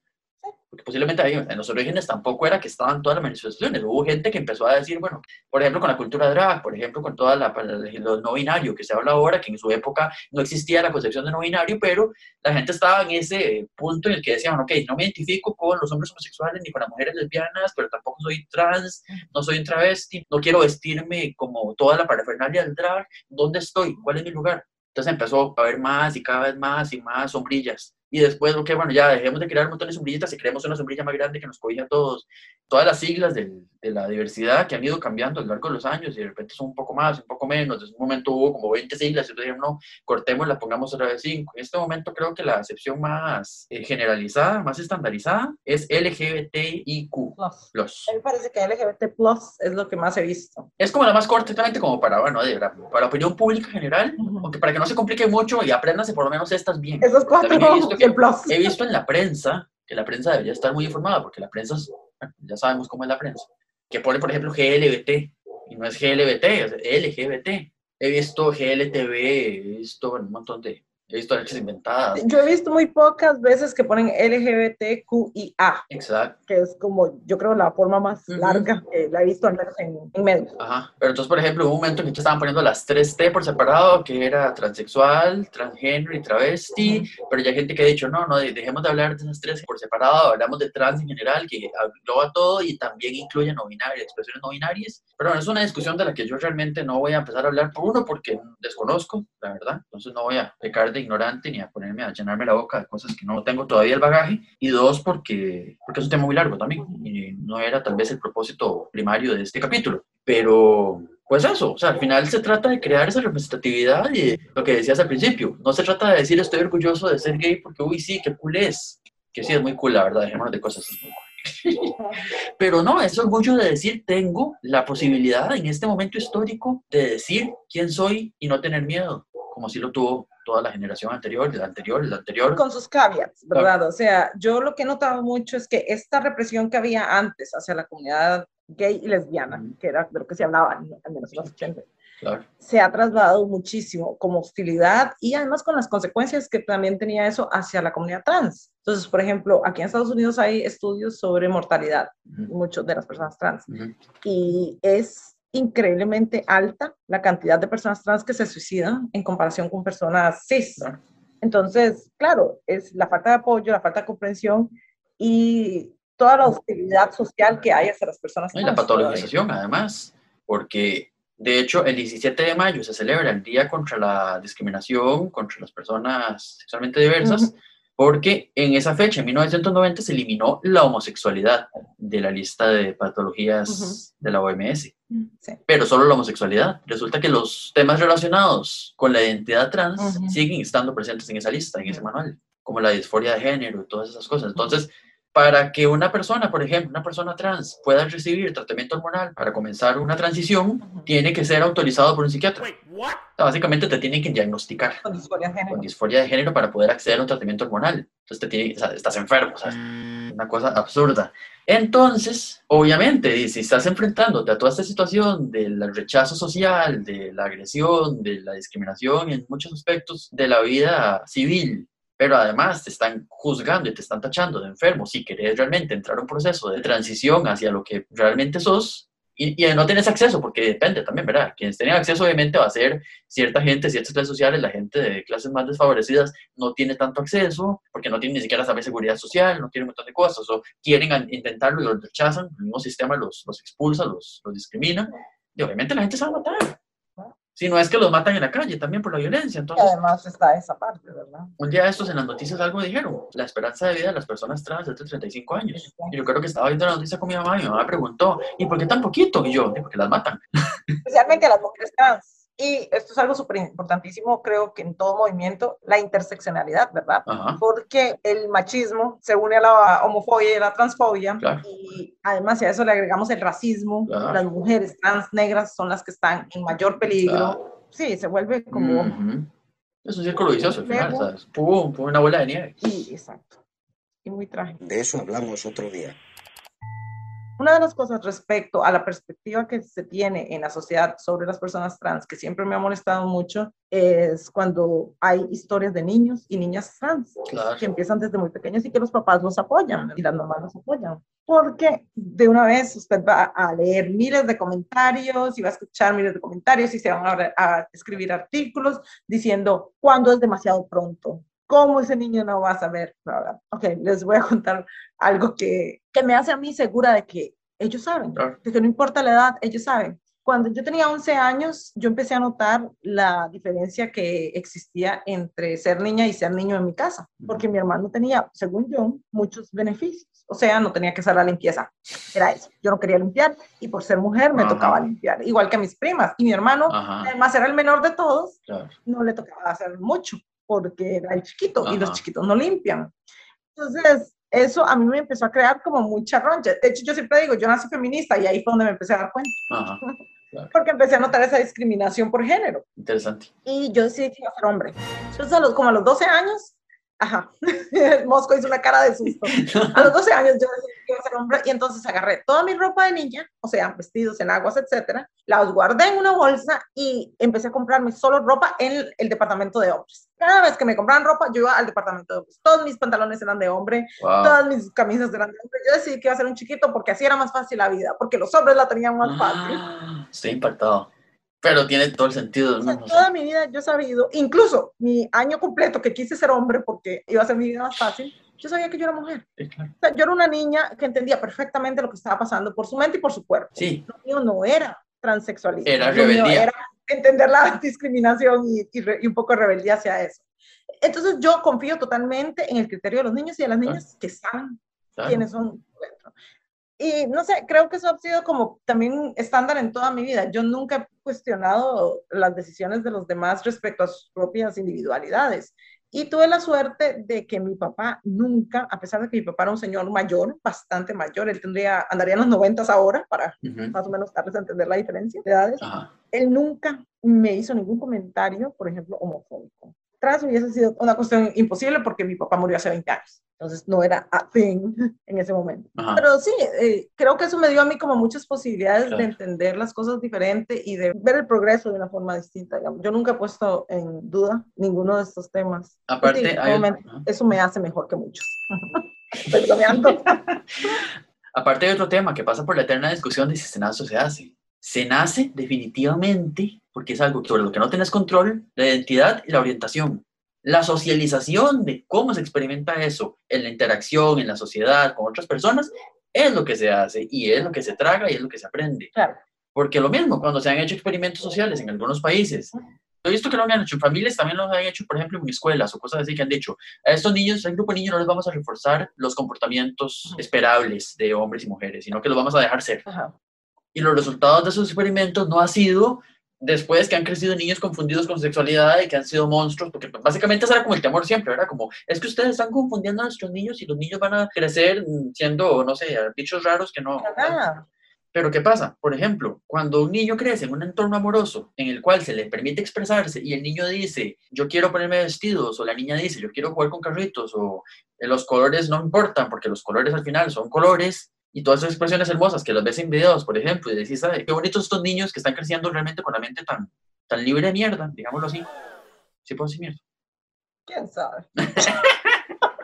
Porque posiblemente ahí, en los orígenes tampoco era que estaban todas las manifestaciones. Hubo gente que empezó a decir, bueno, por ejemplo, con la cultura drag, por ejemplo, con toda la, lo no binario que se habla ahora, que en su época no existía la concepción de no binario, pero la gente estaba en ese punto en el que decían, ok, no me identifico con los hombres homosexuales ni con las mujeres lesbianas, pero tampoco soy trans, no soy un travesti, no quiero vestirme como toda la parafernalia del drag. ¿Dónde estoy? ¿Cuál es mi lugar? Entonces empezó a haber más y cada vez más y más sombrillas. Y después, ok, bueno, ya dejemos de crear un montón de sombrillitas y creemos una sombrilla más grande que nos cobija a todos. Todas las siglas del- de la diversidad que han ido cambiando a lo largo de los años y de repente son un poco más, un poco menos. En un momento hubo como 20 siglas y entonces dijeron, no, cortémosla, pongamos otra vez 5. En este momento creo que la acepción más eh, generalizada, más estandarizada es LGBTIQ+. Plus. Plus. A mí me parece que LGBT Plus es lo que más he visto. Es como la más corta, exactamente como para, bueno, de- para la opinión pública general, Ujú. aunque para que no se complique mucho y apréndanse por lo menos estas bien. Esos cuatro También he visto y He visto en la prensa, que la prensa debería estar muy informada, porque la prensa, es- ya sabemos cómo es la prensa, que pone, por ejemplo, GLBT, y no es GLBT, es LGBT. He visto GLTV, he visto un montón de, he visto hechas inventadas. Yo he visto muy pocas veces que ponen LGBTQIA, Exacto. que es como, yo creo, la forma más Ujú. larga que la he visto al menos en, en medios. Ajá. Pero entonces, por ejemplo, hubo un momento en que estaban poniendo las 3T por separado, que era transexual, transgénero y travesti, Ujú. pero ya hay gente que ha dicho, no, no, dejemos de hablar de esas tres por separado, hablamos de trans en general, que engloba todo y también incluye no binarias, expresiones no binarias. Pero bueno, es una discusión de la que yo realmente no voy a empezar a hablar, por uno, porque desconozco, la verdad, entonces no voy a pecar de ignorante ni a ponerme a llenarme la boca de cosas que no tengo todavía el bagaje, y dos, porque, porque es un tema muy largo también, y no era tal vez el propósito primario de este capítulo, pero pues eso, o sea, al final se trata de crear esa representatividad y lo que decías al principio, no se trata de decir estoy orgulloso de ser gay porque, uy, sí, qué cool es, que sí es muy cool, la verdad, dejémonos de cosas, es muy cool. Pero no, es orgullo de decir, tengo la posibilidad en este momento histórico de decir quién soy y no tener miedo, como si lo tuvo toda la generación anterior, la anterior, la anterior. Con sus caveats, ¿verdad? O sea, yo lo que he notado mucho es que esta represión que había antes hacia la comunidad gay y lesbiana, que era de lo que se hablaba, al menos en los 80, Claro. se ha trasladado muchísimo como hostilidad y además con las consecuencias que también tenía eso hacia la comunidad trans. Entonces, por ejemplo, aquí en Estados Unidos hay estudios sobre mortalidad, muchos de las personas trans, ujú. y es increíblemente alta la cantidad de personas trans que se suicidan en comparación con personas cis. Entonces, claro, es la falta de apoyo, la falta de comprensión y toda la hostilidad social que hay hacia las personas Y trans. la patologización, además, porque de hecho el 17 de mayo se celebra el Día contra la Discriminación contra las Personas Sexualmente Diversas, Ujú. porque en esa fecha, en 1990, se eliminó la homosexualidad de la lista de patologías Ujú. de la OMS, Sí. pero solo la homosexualidad. Resulta que los temas relacionados con la identidad trans siguen estando presentes en esa lista, en ese manual, como la disforia de género y todas esas cosas. Entonces, Para que una persona, por ejemplo, una persona trans, pueda recibir tratamiento hormonal para comenzar una transición, tiene que ser autorizado por un psiquiatra. O sea, básicamente te tienen que diagnosticar Con disforia de género. con disforia de género para poder acceder a un tratamiento hormonal. Entonces te tiene, o sea, estás enfermo, o sea, una cosa absurda. Entonces, obviamente, si estás enfrentándote a toda esta situación del rechazo social, de la agresión, de la discriminación en muchos aspectos de la vida civil, pero además te están juzgando y te están tachando de enfermo si querés realmente entrar a un proceso de transición hacia lo que realmente sos, y, y no tienes acceso, porque depende también, ¿verdad? Quienes tienen acceso obviamente va a ser cierta gente, ciertas clases sociales, la gente de clases más desfavorecidas no tiene tanto acceso, porque no tiene ni siquiera saber seguridad social, no tiene un montón de cosas, o quieren intentarlo y los rechazan, el mismo sistema los, los expulsa, los, los discrimina, y obviamente la gente se va a matar. Si no es que los matan en la calle también por la violencia. Y Entonces, además está esa parte, ¿verdad? un día de estos en las noticias algo dijeron, la esperanza de vida de las personas trans es de 35 años. Y yo creo que estaba viendo la noticia con mi mamá y mi mamá preguntó, ¿y por qué tan poquito? Y yo, "Sí, porque las matan. especialmente las mujeres trans. Y esto es algo súper importantísimo, creo que en todo movimiento, la interseccionalidad, ¿verdad? Ajá, Porque el machismo se une a la homofobia y a la transfobia. Claro. Y además, si a eso le agregamos el racismo, Claro. las mujeres trans negras son las que están en mayor peligro. Claro. Sí, se vuelve como... Ujú. Es un círculo vicioso al final, ¿sabes? Pum, pum, una bola de nieve. Y, exacto. Y muy trágico. De eso hablamos otro día. Una de las cosas respecto a la perspectiva que se tiene en la sociedad sobre las personas trans, que siempre me ha molestado mucho, es cuando hay historias de niños y niñas trans Claro. que empiezan desde muy pequeños y que los papás los apoyan y las mamás los apoyan. Porque de una vez usted va a leer miles de comentarios y va a escuchar miles de comentarios y se van a, a escribir artículos diciendo cuándo es demasiado pronto, cómo ese niño no va a saber. Bla. Ok, les voy a contar algo que, que me hace a mí segura de que ellos saben, de que no importa la edad, ellos saben. Cuando yo tenía 11 años, yo empecé a notar la diferencia que existía entre ser niña y ser niño en mi casa, porque mi hermano tenía, según yo, muchos beneficios. O sea, no tenía que hacer la limpieza. Era eso. Yo no quería limpiar y por ser mujer me Ajá. tocaba limpiar, igual que a mis primas. Y mi hermano, Ajá, además era el menor de todos, claro. no le tocaba hacer mucho porque era el chiquito y los Ajá. chiquitos no limpian. Entonces, eso a mí me empezó a crear como mucha roncha. De hecho, yo siempre digo, yo nací feminista y ahí fue donde me empecé a dar cuenta, Ajá, porque empecé a notar esa discriminación por género interesante. y yo decidí que iba a ser hombre. Entonces, a los, como a los 12 años, ajá, el mosco hizo una cara de susto. A los 12 años yo decidí que iba a ser hombre y entonces agarré toda mi ropa de niña, o sea, vestidos, enaguas, etcétera, las guardé en una bolsa y empecé a comprarme solo ropa en el departamento de hombres. Cada vez que me compraban ropa, yo iba al departamento de hombres. Todos mis pantalones eran de hombre, Wow. todas mis camisas eran de hombre. Yo decidí que iba a ser un chiquito porque así era más fácil la vida, porque los hombres la tenían más fácil. Ah, Estoy impactado. Pero tiene todo el sentido. O sea, ¿no? toda mi vida yo he sabido, incluso mi año completo que quise ser hombre porque iba a ser mi vida más fácil, yo sabía que yo era mujer. Sí, claro. O sea, yo era una niña que entendía perfectamente lo que estaba pasando por su mente y por su cuerpo. Sí, Lo mío no era transexualismo. Era rebeldía. Era entender la discriminación y, y re- y un poco de rebeldía hacia eso. Entonces yo confío totalmente en el criterio de los niños y de las niñas que saben claro. quiénes son. Y no sé, creo que eso ha sido como también estándar en toda mi vida. Yo nunca he cuestionado las decisiones de los demás respecto a sus propias individualidades. Y tuve la suerte de que mi papá nunca, a pesar de que mi papá era un señor mayor, bastante mayor, él tendría, andaría en los noventas ahora, para Ujú. más o menos darles a entender la diferencia de edades, Ajá. él nunca me hizo ningún comentario, por ejemplo, homofóbico. Tras hubiese sido una cuestión imposible porque mi papá murió hace 20 años. Entonces no era a thing en ese momento. Ajá. Pero sí, eh, creo que eso me dio a mí como muchas posibilidades Claro. de entender las cosas diferente y de ver el progreso de una forma distinta. digamos. Yo nunca he puesto en duda ninguno de estos temas. Aparte, sí, hay- eso me hace mejor que muchos. Aparte hay otro tema que pasa por la eterna discusión de si se nace o se hace. Se nace definitivamente porque es algo sobre lo que no tienes control, la identidad y la orientación. La socialización de cómo se experimenta eso en la interacción, en la sociedad, con otras personas, es lo que se hace y es lo que se traga y es lo que se aprende. Claro. Porque lo mismo, cuando se han hecho experimentos sociales en algunos países, he visto que lo han hecho en familias, también lo han hecho, por ejemplo, en escuelas o cosas así que han dicho, a estos niños, a este grupo de niños no les vamos a reforzar los comportamientos esperables de hombres y mujeres, sino que los vamos a dejar ser. Ajá. Y los resultados de esos experimentos no ha sido después que han crecido niños confundidos con sexualidad y que han sido monstruos, porque básicamente ese era como el temor siempre, ¿verdad? Como, es que ustedes están confundiendo a nuestros niños y los niños van a crecer siendo, no sé, bichos raros que no... Pero ¿qué pasa? Por ejemplo, cuando un niño crece en un entorno amoroso en el cual se le permite expresarse y el niño dice, yo quiero ponerme vestidos, o la niña dice, yo quiero jugar con carritos, o los colores no importan, porque los colores al final son colores, y todas esas expresiones hermosas que las ves en videos, por ejemplo, y decís, "Ay, qué bonitos estos niños que están creciendo realmente con la mente tan, tan libre de mierda, digámoslo así. Sí puedo decir mierda. ¿Quién sabe?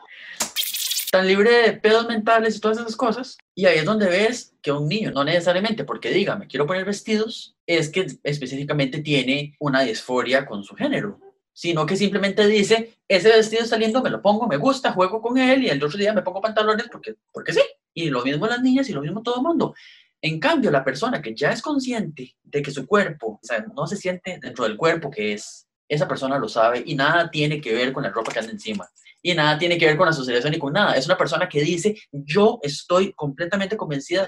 tan libre de pedos mentales y todas esas cosas. Y ahí es donde ves que un niño, no necesariamente porque diga, me quiero poner vestidos, es que específicamente tiene una disforia con su género, sino que simplemente dice, ese vestido está lindo, me lo pongo, me gusta, juego con él y el otro día me pongo pantalones porque, porque sí. Y lo mismo las niñas y lo mismo todo el mundo. En cambio, la persona que ya es consciente de que su cuerpo, o sea, no se siente dentro del cuerpo que es, esa persona lo sabe y nada tiene que ver con la ropa que anda encima y nada tiene que ver con asociación ni con nada. Es una persona que dice, yo estoy completamente convencida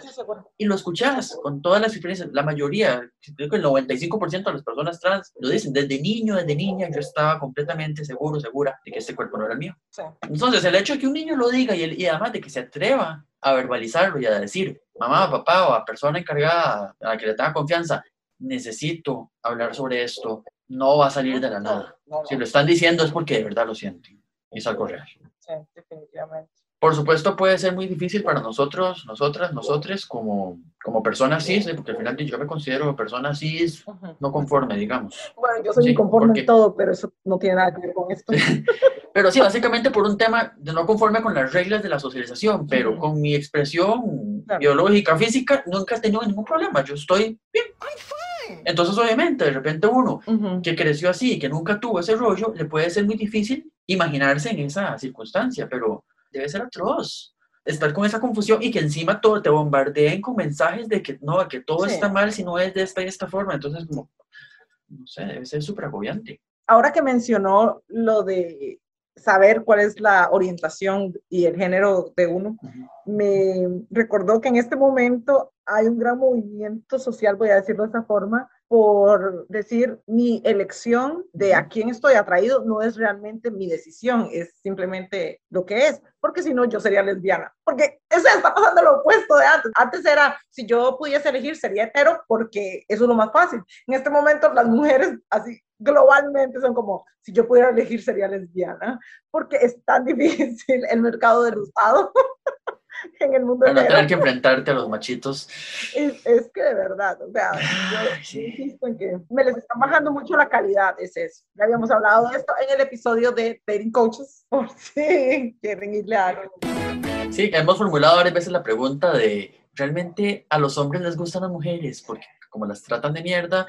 y lo escuchas con todas las experiencias. La mayoría, creo que el 95% de las personas trans lo dicen. Desde niño, desde niña, yo estaba completamente seguro, segura de que este cuerpo no era el mío. Entonces, el hecho de que un niño lo diga y, el- y además de que se atreva a verbalizarlo y a decir, mamá, papá o a persona encargada a la que le tenga confianza, necesito hablar sobre esto, no va a salir de la nada. No, no, Si lo están diciendo es porque de verdad lo sienten. y Es algo real. sí, definitivamente. Por supuesto puede ser muy difícil para nosotros, nosotras, nosotres como, como personas cis, ¿eh? porque al final yo me considero persona cis no conforme, digamos. Bueno, yo soy Sí, inconforme porque- en todo, pero eso no tiene nada que ver con esto. Pero sí, básicamente por un tema de no conforme con las reglas de la socialización, pero Ujú. con mi expresión Claro. biológica, física, nunca he tenido ningún problema. Yo estoy bien. Entonces, obviamente, de repente uno Ujú. que creció así, que nunca tuvo ese rollo, le puede ser muy difícil imaginarse en esa circunstancia, pero debe ser atroz. Estar con esa confusión y que encima todo te bombardeen con mensajes de que no, que todo Sí. está mal si no es de esta y esta forma. Entonces, como, no sé, debe ser súper agobiante. Ahora que mencionó lo de saber cuál es la orientación y el género de uno, Ujú. me recordó que en este momento hay un gran movimiento social, voy a decirlo de esa forma, por decir mi elección de a quién estoy atraído no es realmente mi decisión, es simplemente lo que es, porque si no yo sería lesbiana, porque eso está pasando lo opuesto de antes. Antes era, si yo pudiese elegir sería hetero porque eso es lo más fácil. En este momento las mujeres así globalmente son como, si yo pudiera elegir sería lesbiana, porque es tan difícil el mercado del usado en el mundo Para no tener que enfrentarte a los machitos. Es, es que de verdad, o sea, yo sí. insisto en que me les está bajando mucho la calidad, es eso. Ya habíamos hablado de esto en el episodio de Dating Coaches, por si quieren irle a algo. Sí, hemos formulado varias veces la pregunta de, ¿realmente a los hombres les gustan las mujeres? Porque como las tratan de mierda.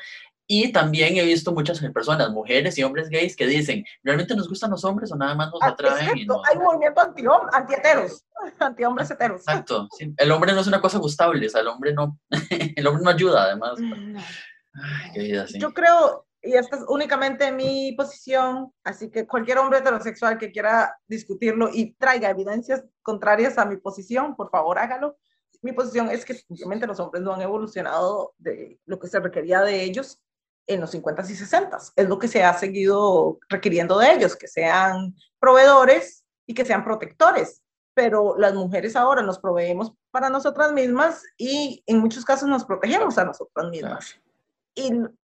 Y también he visto muchas personas, mujeres y hombres gays, que dicen, ¿realmente nos gustan los hombres o nada más nos Ah, atraen? Y hay un movimiento anti anti-heteros, anti-hombres heteros. Exacto, sí. El hombre no es una cosa gustable, o sea, el hombre no, el hombre no ayuda, además. Ay, qué vida, sí. Yo creo, y esta es únicamente mi posición, así que cualquier hombre heterosexual que quiera discutirlo y traiga evidencias contrarias a mi posición, por favor hágalo. Mi posición es que simplemente los hombres no han evolucionado de lo que se requería de ellos en los 50s y 60s. Es lo que se ha seguido requiriendo de ellos, que sean proveedores y que sean protectores. Pero las mujeres ahora nos proveemos para nosotras mismas y en muchos casos nos protegemos a nosotras mismas y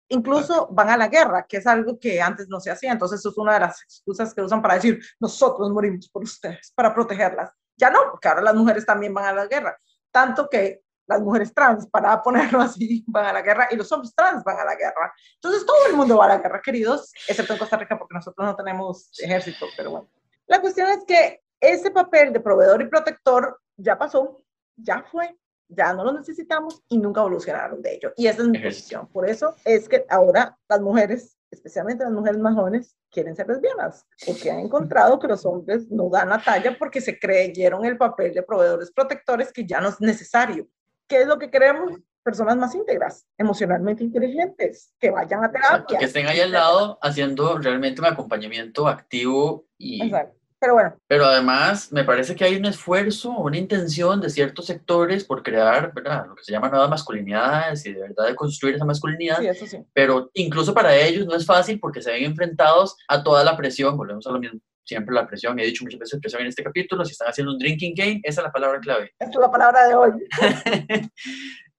incluso van a la guerra, que es algo que antes no se hacía. Entonces, eso es una de las excusas que usan para decir, nosotros morimos por ustedes, para protegerlas. Ya no, porque ahora las mujeres también van a la guerra. Tanto que las mujeres trans, para ponerlo así, van a la guerra y los hombres trans van a la guerra. Entonces, todo el mundo va a la guerra, queridos, excepto en Costa Rica, porque nosotros no tenemos ejército, pero bueno. La cuestión es que ese papel de proveedor y protector ya pasó, ya fue, ya no lo necesitamos y nunca evolucionaron de ello. Y esa es mi Ejército. posición. Por eso es que ahora las mujeres, especialmente las mujeres más jóvenes, quieren ser lesbianas, porque han encontrado que los hombres no dan la talla porque se creyeron el papel de proveedores protectores que ya no es necesario. ¿Qué es lo que queremos? Personas más íntegras, emocionalmente inteligentes, que vayan a Exacto, terapia. que estén ahí al lado haciendo realmente un acompañamiento activo y Exacto. Pero bueno, Pero además, me parece que hay un esfuerzo, una intención de ciertos sectores por crear, ¿verdad? Lo que se llama nuevas masculinidades y de verdad de construir esa masculinidad. sí, eso sí. Pero incluso para ellos no es fácil porque se ven enfrentados a toda la presión. Volvemos a lo mismo. Siempre la presión, he dicho muchas veces presión en este capítulo, si están haciendo un drinking game, esa es la palabra clave. Esta es la palabra de hoy.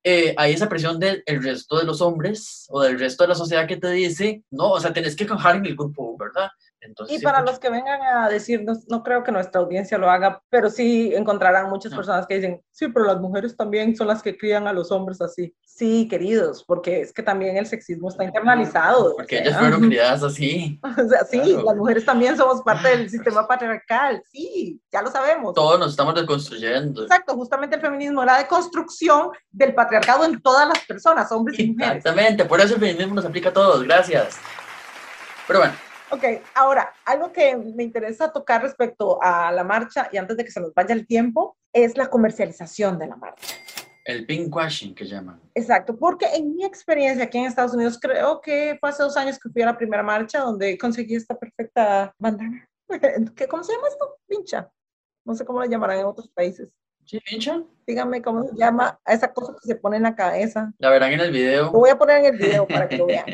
eh, hay esa presión del el resto de los hombres o del resto de la sociedad que te dice, no, o sea, tenés que encajar en el grupo, ¿verdad? Entonces, Y para pues, los que vengan a decirnos, no creo que nuestra audiencia lo haga, pero sí encontrarán muchas No. personas que dicen, sí, pero las mujeres también son las que crían a los hombres así. Sí, queridos, porque es que también el sexismo está internalizado. o Porque sea, ellas fueron criadas así. O sea, sí, Claro. las mujeres también somos parte del sistema patriarcal, sí, ya lo sabemos. Todos nos estamos desconstruyendo. Exacto, justamente el feminismo era de construcción del patriarcado en todas las personas, hombres y mujeres. Exactamente, por eso el feminismo nos aplica a todos, gracias. Pero bueno, Ok, ahora, algo que me interesa tocar respecto a la marcha y antes de que se nos vaya el tiempo, es la comercialización de la marcha. el pinkwashing que llaman. Exacto, porque en mi experiencia aquí en Estados Unidos, creo que fue hace dos años que fui a la primera marcha donde conseguí esta perfecta bandana. ¿Qué, ¿Cómo se llama esto? Pincha. No sé cómo la llamarán en otros países. ¿Sí, pincha? Díganme cómo se llama a esa cosa que se pone en la cabeza. La verán en el video. Lo voy a poner en el video para que lo vean.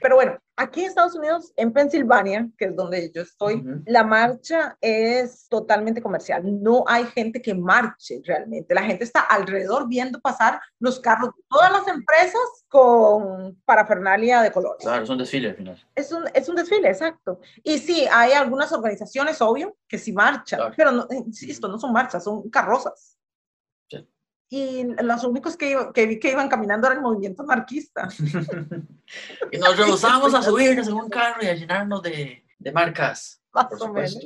Pero bueno, aquí en Estados Unidos, en Pensilvania, que es donde yo estoy, Ujú. la marcha es totalmente comercial. No hay gente que marche realmente. La gente está alrededor viendo pasar los carros de todas las empresas con parafernalia de colores. Claro, es un desfile al final. Es un, es un desfile, exacto. Y sí, hay algunas organizaciones, obvio, que sí marchan, Claro. pero no, insisto, no son marchas, son carrozas. Y los únicos que, iba- que vi que iban caminando era el movimiento anarquista. Y nos rehusamos a subirnos en un carro y a llenarnos de, de marcas. Más o menos.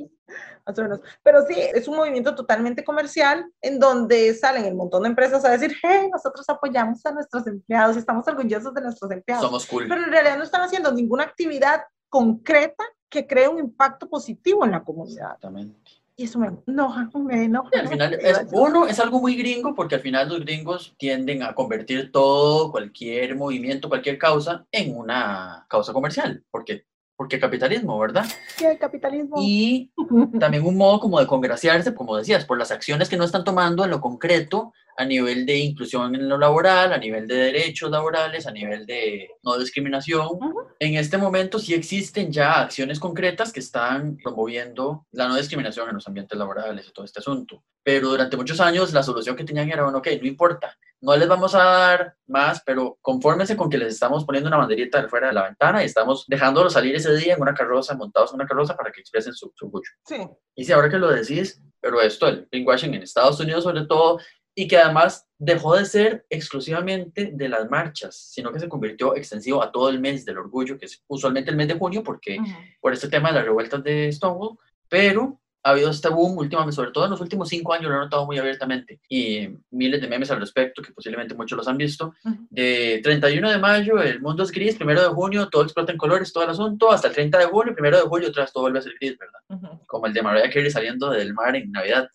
Más o menos. Pero sí, es un movimiento totalmente comercial en donde salen un montón de empresas a decir, hey, nosotros apoyamos a nuestros empleados y estamos orgullosos de nuestros empleados. Somos cool. Pero en realidad no están haciendo ninguna actividad concreta que cree un impacto positivo en la comunidad. Exactamente. Y eso me enoja, me enoja. Y al final, es, uno, es algo muy gringo porque al final los gringos tienden a convertir todo, cualquier movimiento, cualquier causa, en una causa comercial. Porque, porque capitalismo, ¿verdad? Sí, capitalismo. Y también un modo como de congraciarse, como decías, por las acciones que no están tomando en lo concreto a nivel de inclusión en lo laboral, a nivel de derechos laborales, a nivel de no discriminación. Ujú. En este momento sí existen ya acciones concretas que están promoviendo la no discriminación en los ambientes laborales y todo este asunto. Pero durante muchos años la solución que tenían era, bueno, ok, no importa, no les vamos a dar más, pero confórmense con que les estamos poniendo una banderita de fuera de la ventana y estamos dejándolos salir ese día en una carroza, montados en una carroza para que expresen su, su orgullo. Sí, Y si ahora que lo decís, pero esto, el pinkwashing en Estados Unidos sobre todo, y que además dejó de ser exclusivamente de las marchas, sino que se convirtió extensivo a todo el mes del orgullo, que es usualmente el mes de junio, porque Ujú. por este tema de las revueltas de Stonewall, pero ha habido este boom últimamente, sobre todo en los últimos cinco años, lo he notado muy abiertamente, y miles de memes al respecto, que posiblemente muchos los han visto, Ujú. de 31 de mayo, el mundo es gris, primero de junio, todo explota en colores, todo el asunto, hasta el 30 de junio, primero de julio, otra vez todo vuelve a ser gris, ¿verdad? Ujú. como el de Mariah Carey saliendo del mar en Navidad.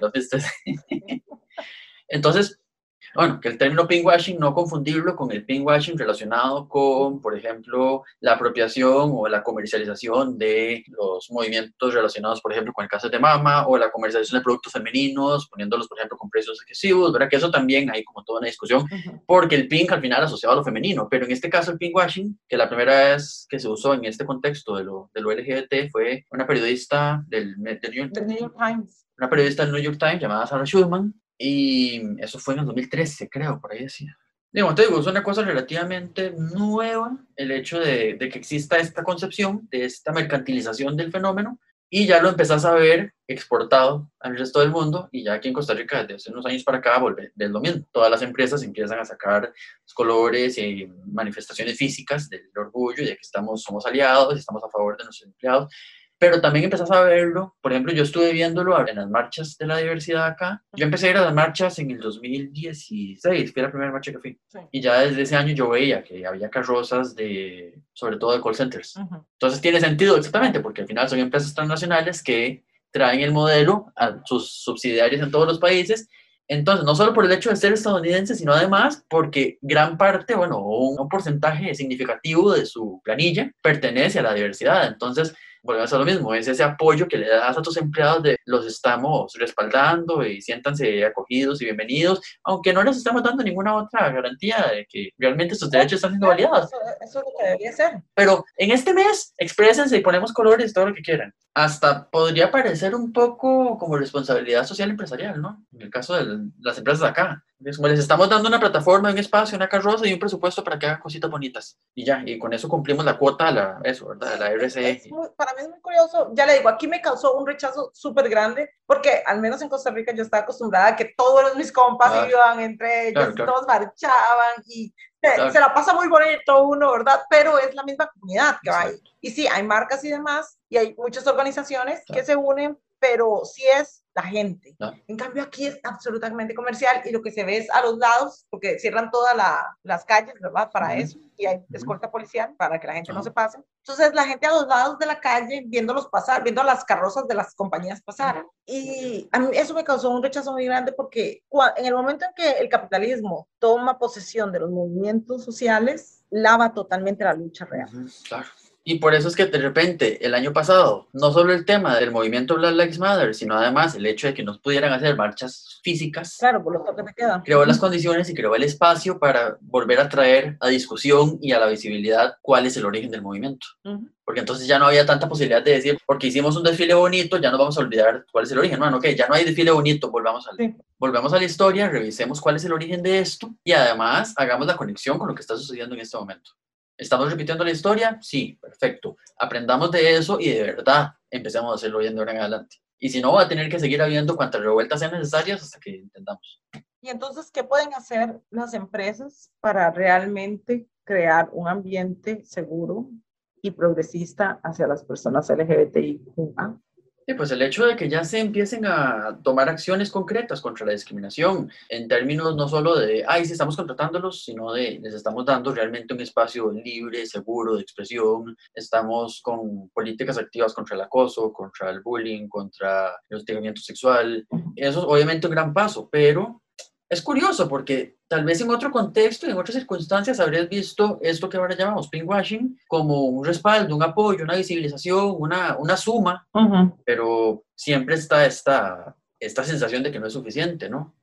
¿Lo viste? Entonces, bueno, que el término pinkwashing no confundirlo con el pinkwashing relacionado con, por ejemplo, la apropiación o la comercialización de los movimientos relacionados, por ejemplo, con el cáncer de mama o la comercialización de productos femeninos, poniéndolos, por ejemplo, con precios excesivos, ¿verdad? Que eso también hay como toda una discusión porque el pink al final asociado a lo femenino, pero en este caso el pinkwashing, que la primera vez que se usó en este contexto de lo, de lo LGBT fue una periodista del, del New York Times. una periodista del New York Times llamada Sarah Schulman, y eso fue en el 2013, creo, por ahí decía. Digo, te digo, es una cosa relativamente nueva el hecho de, de que exista esta concepción, de esta mercantilización del fenómeno, y ya lo empezás a ver exportado al resto del mundo, y ya aquí en Costa Rica, desde hace unos años para acá, vuelve es lo mismo. Todas las empresas empiezan a sacar los colores y manifestaciones físicas del orgullo y de que estamos, somos aliados y estamos a favor de nuestros empleados pero también empezás a verlo, por ejemplo, yo estuve viéndolo en las marchas de la diversidad acá, yo empecé a ir a las marchas en el 2016, fue la primera marcha que fui, Sí. y ya desde ese año yo veía que había carrozas de, sobre todo de call centers, Ujú. entonces tiene sentido exactamente, porque al final son empresas transnacionales que traen el modelo a sus subsidiarios en todos los países, entonces, no solo por el hecho de ser estadounidense, sino además porque gran parte, bueno, un, un porcentaje significativo de su planilla pertenece a la diversidad. Entonces, volvemos a lo mismo, es ese apoyo que le das a tus empleados de los estamos respaldando y siéntanse acogidos y bienvenidos, aunque no les estamos dando ninguna otra garantía de que realmente sus derechos están siendo validados. Eso, eso es lo que debería ser. Pero en este mes, exprésense y ponemos colores, todo lo que quieran. Hasta podría parecer un poco como responsabilidad social empresarial, ¿no? En el caso de las empresas de acá. Como les estamos dando una plataforma, un espacio, una carroza y un presupuesto para que hagan cositas bonitas. Y ya, y con eso cumplimos la cuota de la, eso, ¿verdad? La RCE. Es para mí es muy curioso, ya le digo, aquí me causó un rechazo súper grande, porque al menos en Costa Rica yo estaba acostumbrada a que todos mis compas Claro. iban entre ellos, Claro, claro. todos marchaban y se, se la pasa muy bonito uno, ¿verdad? Pero es la misma comunidad que va ahí. Exacto. Y sí, hay marcas y demás, y hay muchas organizaciones que se unen, pero sí es la gente. Claro. En cambio aquí es absolutamente comercial y lo que se ve es a los lados, porque cierran todas la- las calles, ¿verdad? Para Ujú. eso, y hay escolta policial para que la gente no Ajá. se pase. Entonces la gente a los lados de la calle viéndolos pasar, viendo las carrozas de las compañías pasar. Y a mí eso me causó un rechazo muy grande porque en el momento en que el capitalismo toma posesión de los movimientos sociales, lava totalmente la lucha real. Claro. Y por eso es que de repente el año pasado, no solo el tema del movimiento Black Lives Matter, sino además el hecho de que no pudieran hacer marchas físicas, Claro, por los toques de queda. creó las condiciones y creó el espacio para volver a traer a discusión y a la visibilidad cuál es el origen del movimiento. Ujú. Porque entonces ya no había tanta posibilidad de decir, porque hicimos un desfile bonito, ya nos vamos a olvidar cuál es el origen. No, ok, ya no hay desfile bonito, volvamos al, Sí. volvemos a la historia, revisemos cuál es el origen de esto y además hagamos la conexión con lo que está sucediendo en este momento. ¿Estamos repitiendo la historia? Sí, perfecto. Aprendamos de eso y de verdad empecemos a hacerlo bien de ahora en adelante. Y si no, va a tener que seguir habiendo cuantas revueltas sean necesarias hasta que entendamos. Y entonces, ¿qué pueden hacer las empresas para realmente crear un ambiente seguro y progresista hacia las personas LGBTIQA? Sí, pues el hecho de que ya se empiecen a tomar acciones concretas contra la discriminación, en términos no solo de, ay, si estamos contratándolos, sino de, les estamos dando realmente un espacio libre, seguro de expresión, estamos con políticas activas contra el acoso, contra el bullying, contra el hostigamiento sexual. Eso es obviamente un gran paso, pero es curioso porque tal vez en otro contexto y en otras circunstancias habrías visto esto que ahora llamamos pinkwashing como un respaldo, un apoyo, una visibilización, una, una suma pero siempre está esta, esta sensación de que no es suficiente, ¿no?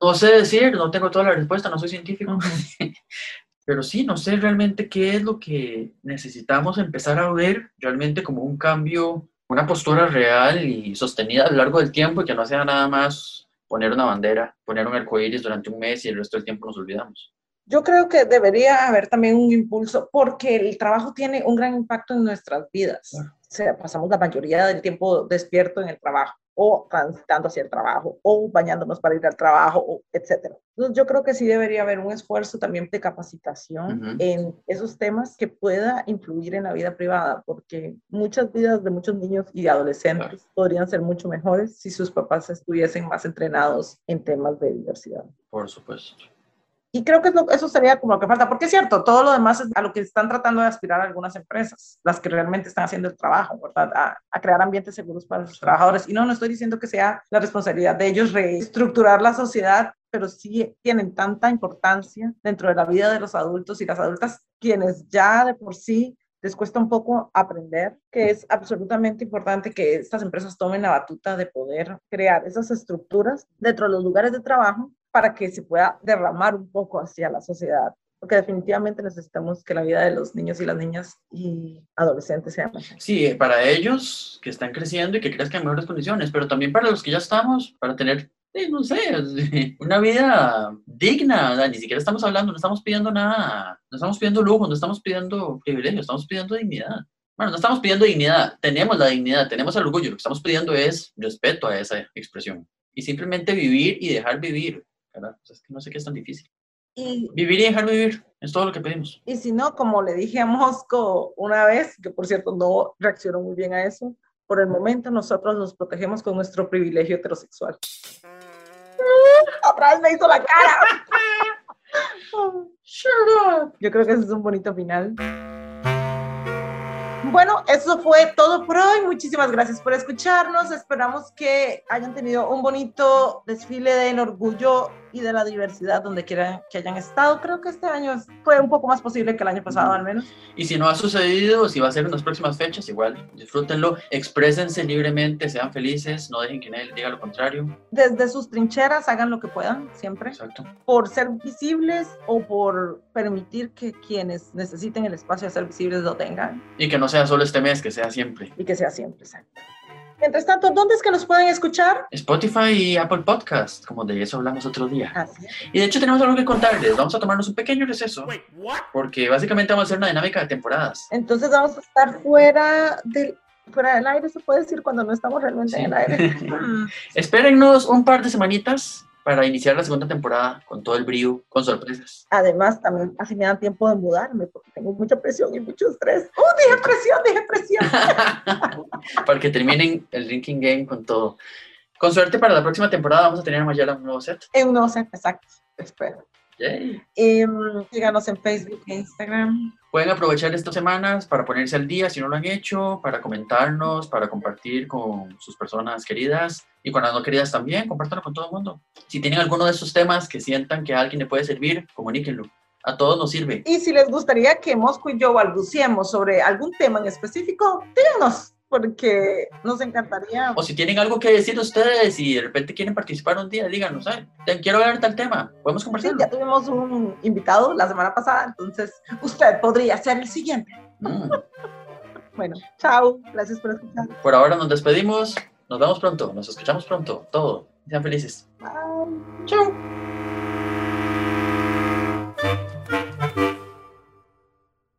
No sé decir, no tengo toda la respuesta, no soy científico, pero sí, no sé realmente qué es lo que necesitamos empezar a ver realmente como un cambio, una postura real y sostenida a lo largo del tiempo y que no sea nada más poner una bandera, poner un arcoíris durante un mes y el resto del tiempo nos olvidamos. Yo creo que debería haber también un impulso porque el trabajo tiene un gran impacto en nuestras vidas. Claro. O sea, pasamos la mayoría del tiempo despierto en el trabajo o transitando hacia el trabajo o bañándonos para ir al trabajo, etcétera. Entonces yo creo que sí debería haber un esfuerzo también de capacitación en esos temas que pueda influir en la vida privada, porque muchas vidas de muchos niños y adolescentes Claro. podrían ser mucho mejores si sus papás estuviesen más entrenados en temas de diversidad. Por supuesto. Y creo que eso sería como lo que falta, porque es cierto, todo lo demás es a lo que están tratando de aspirar algunas empresas, las que realmente están haciendo el trabajo, ¿verdad? A, a crear ambientes seguros para sus trabajadores. Y no, no estoy diciendo que sea la responsabilidad de ellos reestructurar la sociedad, pero sí tienen tanta importancia dentro de la vida de los adultos y las adultas, quienes ya de por sí les cuesta un poco aprender, que es absolutamente importante que estas empresas tomen la batuta de poder crear esas estructuras dentro de los lugares de trabajo para que se pueda derramar un poco hacia la sociedad, porque definitivamente necesitamos que la vida de los niños y las niñas y adolescentes sea mejor. Sí, eh, para ellos que están creciendo y que crezcan en mejores condiciones, pero también para los que ya estamos, para tener, eh, no sé, una vida digna, ni siquiera estamos hablando, no estamos pidiendo nada, no estamos pidiendo lujo, no estamos pidiendo privilegio, estamos pidiendo dignidad. Bueno, no estamos pidiendo dignidad, tenemos la dignidad, tenemos el orgullo, lo que estamos pidiendo es respeto a esa expresión y simplemente vivir y dejar vivir. Carajo, es que no sé qué es tan difícil. Y, Vivir y dejar vivir, es todo lo que pedimos. y si no, como le dije a Mosco una vez, que por cierto no reaccionó muy bien a eso, por el momento nosotros nos protegemos con nuestro privilegio heterosexual. Otra vez me hizo la cara. Yo creo que ese es un bonito final. Bueno, eso fue todo por hoy. Muchísimas gracias por escucharnos. Esperamos que hayan tenido un bonito desfile del orgullo y de la diversidad donde quiera que hayan estado. Creo que este año fue un poco más posible que el año pasado al menos. Y si no ha sucedido, si va a ser en las próximas fechas, igual, disfrútenlo, exprésense libremente, sean felices, no dejen que nadie les diga lo contrario. Desde sus trincheras hagan lo que puedan siempre Exacto. por ser visibles o por permitir que quienes necesiten el espacio de ser visibles lo tengan Y que no sea solo este mes, que sea siempre. y que sea siempre exacto. Mientras tanto, ¿dónde es que nos pueden escuchar? Spotify y Apple Podcast, como de eso hablamos otro día. Y de hecho tenemos algo que contarles, vamos a tomarnos un pequeño receso, porque básicamente vamos a hacer una dinámica de temporadas. Entonces vamos a estar fuera del, fuera del aire, se puede decir, cuando no estamos realmente en el aire. Espérennos un par de semanitas para iniciar la segunda temporada con todo el brío, con sorpresas. Además, también así me dan tiempo de mudarme porque tengo mucha presión y mucho estrés. ¡Oh, dije presión, dije presión! para que terminen el drinking game con todo. Con suerte para la próxima temporada vamos a tener a Mayela un nuevo set. En un nuevo set, exacto. Espero. Em, síganos en Facebook e Instagram. Pueden aprovechar estas semanas para ponerse al día si no lo han hecho, para comentarnos, para compartir con sus personas queridas y con las no queridas también, compártanlo con todo el mundo. Si tienen alguno de estos temas que sientan que a alguien le puede servir, comuníquenlo. A todos nos sirve. Y si les gustaría que Mosco y yo balbuciemos sobre algún tema en específico, díganos, porque nos encantaría. O si tienen algo que decir ustedes y de repente quieren participar un día, díganos, "Ay, te- quiero ver tal tema, podemos Sí, conversarlo. ya tuvimos un invitado la semana pasada, entonces usted podría ser el siguiente. Mm. Bueno, chao, gracias por escuchar. Por ahora nos despedimos, nos vemos pronto, nos escuchamos pronto, todo. Sean felices. Bye. Chao.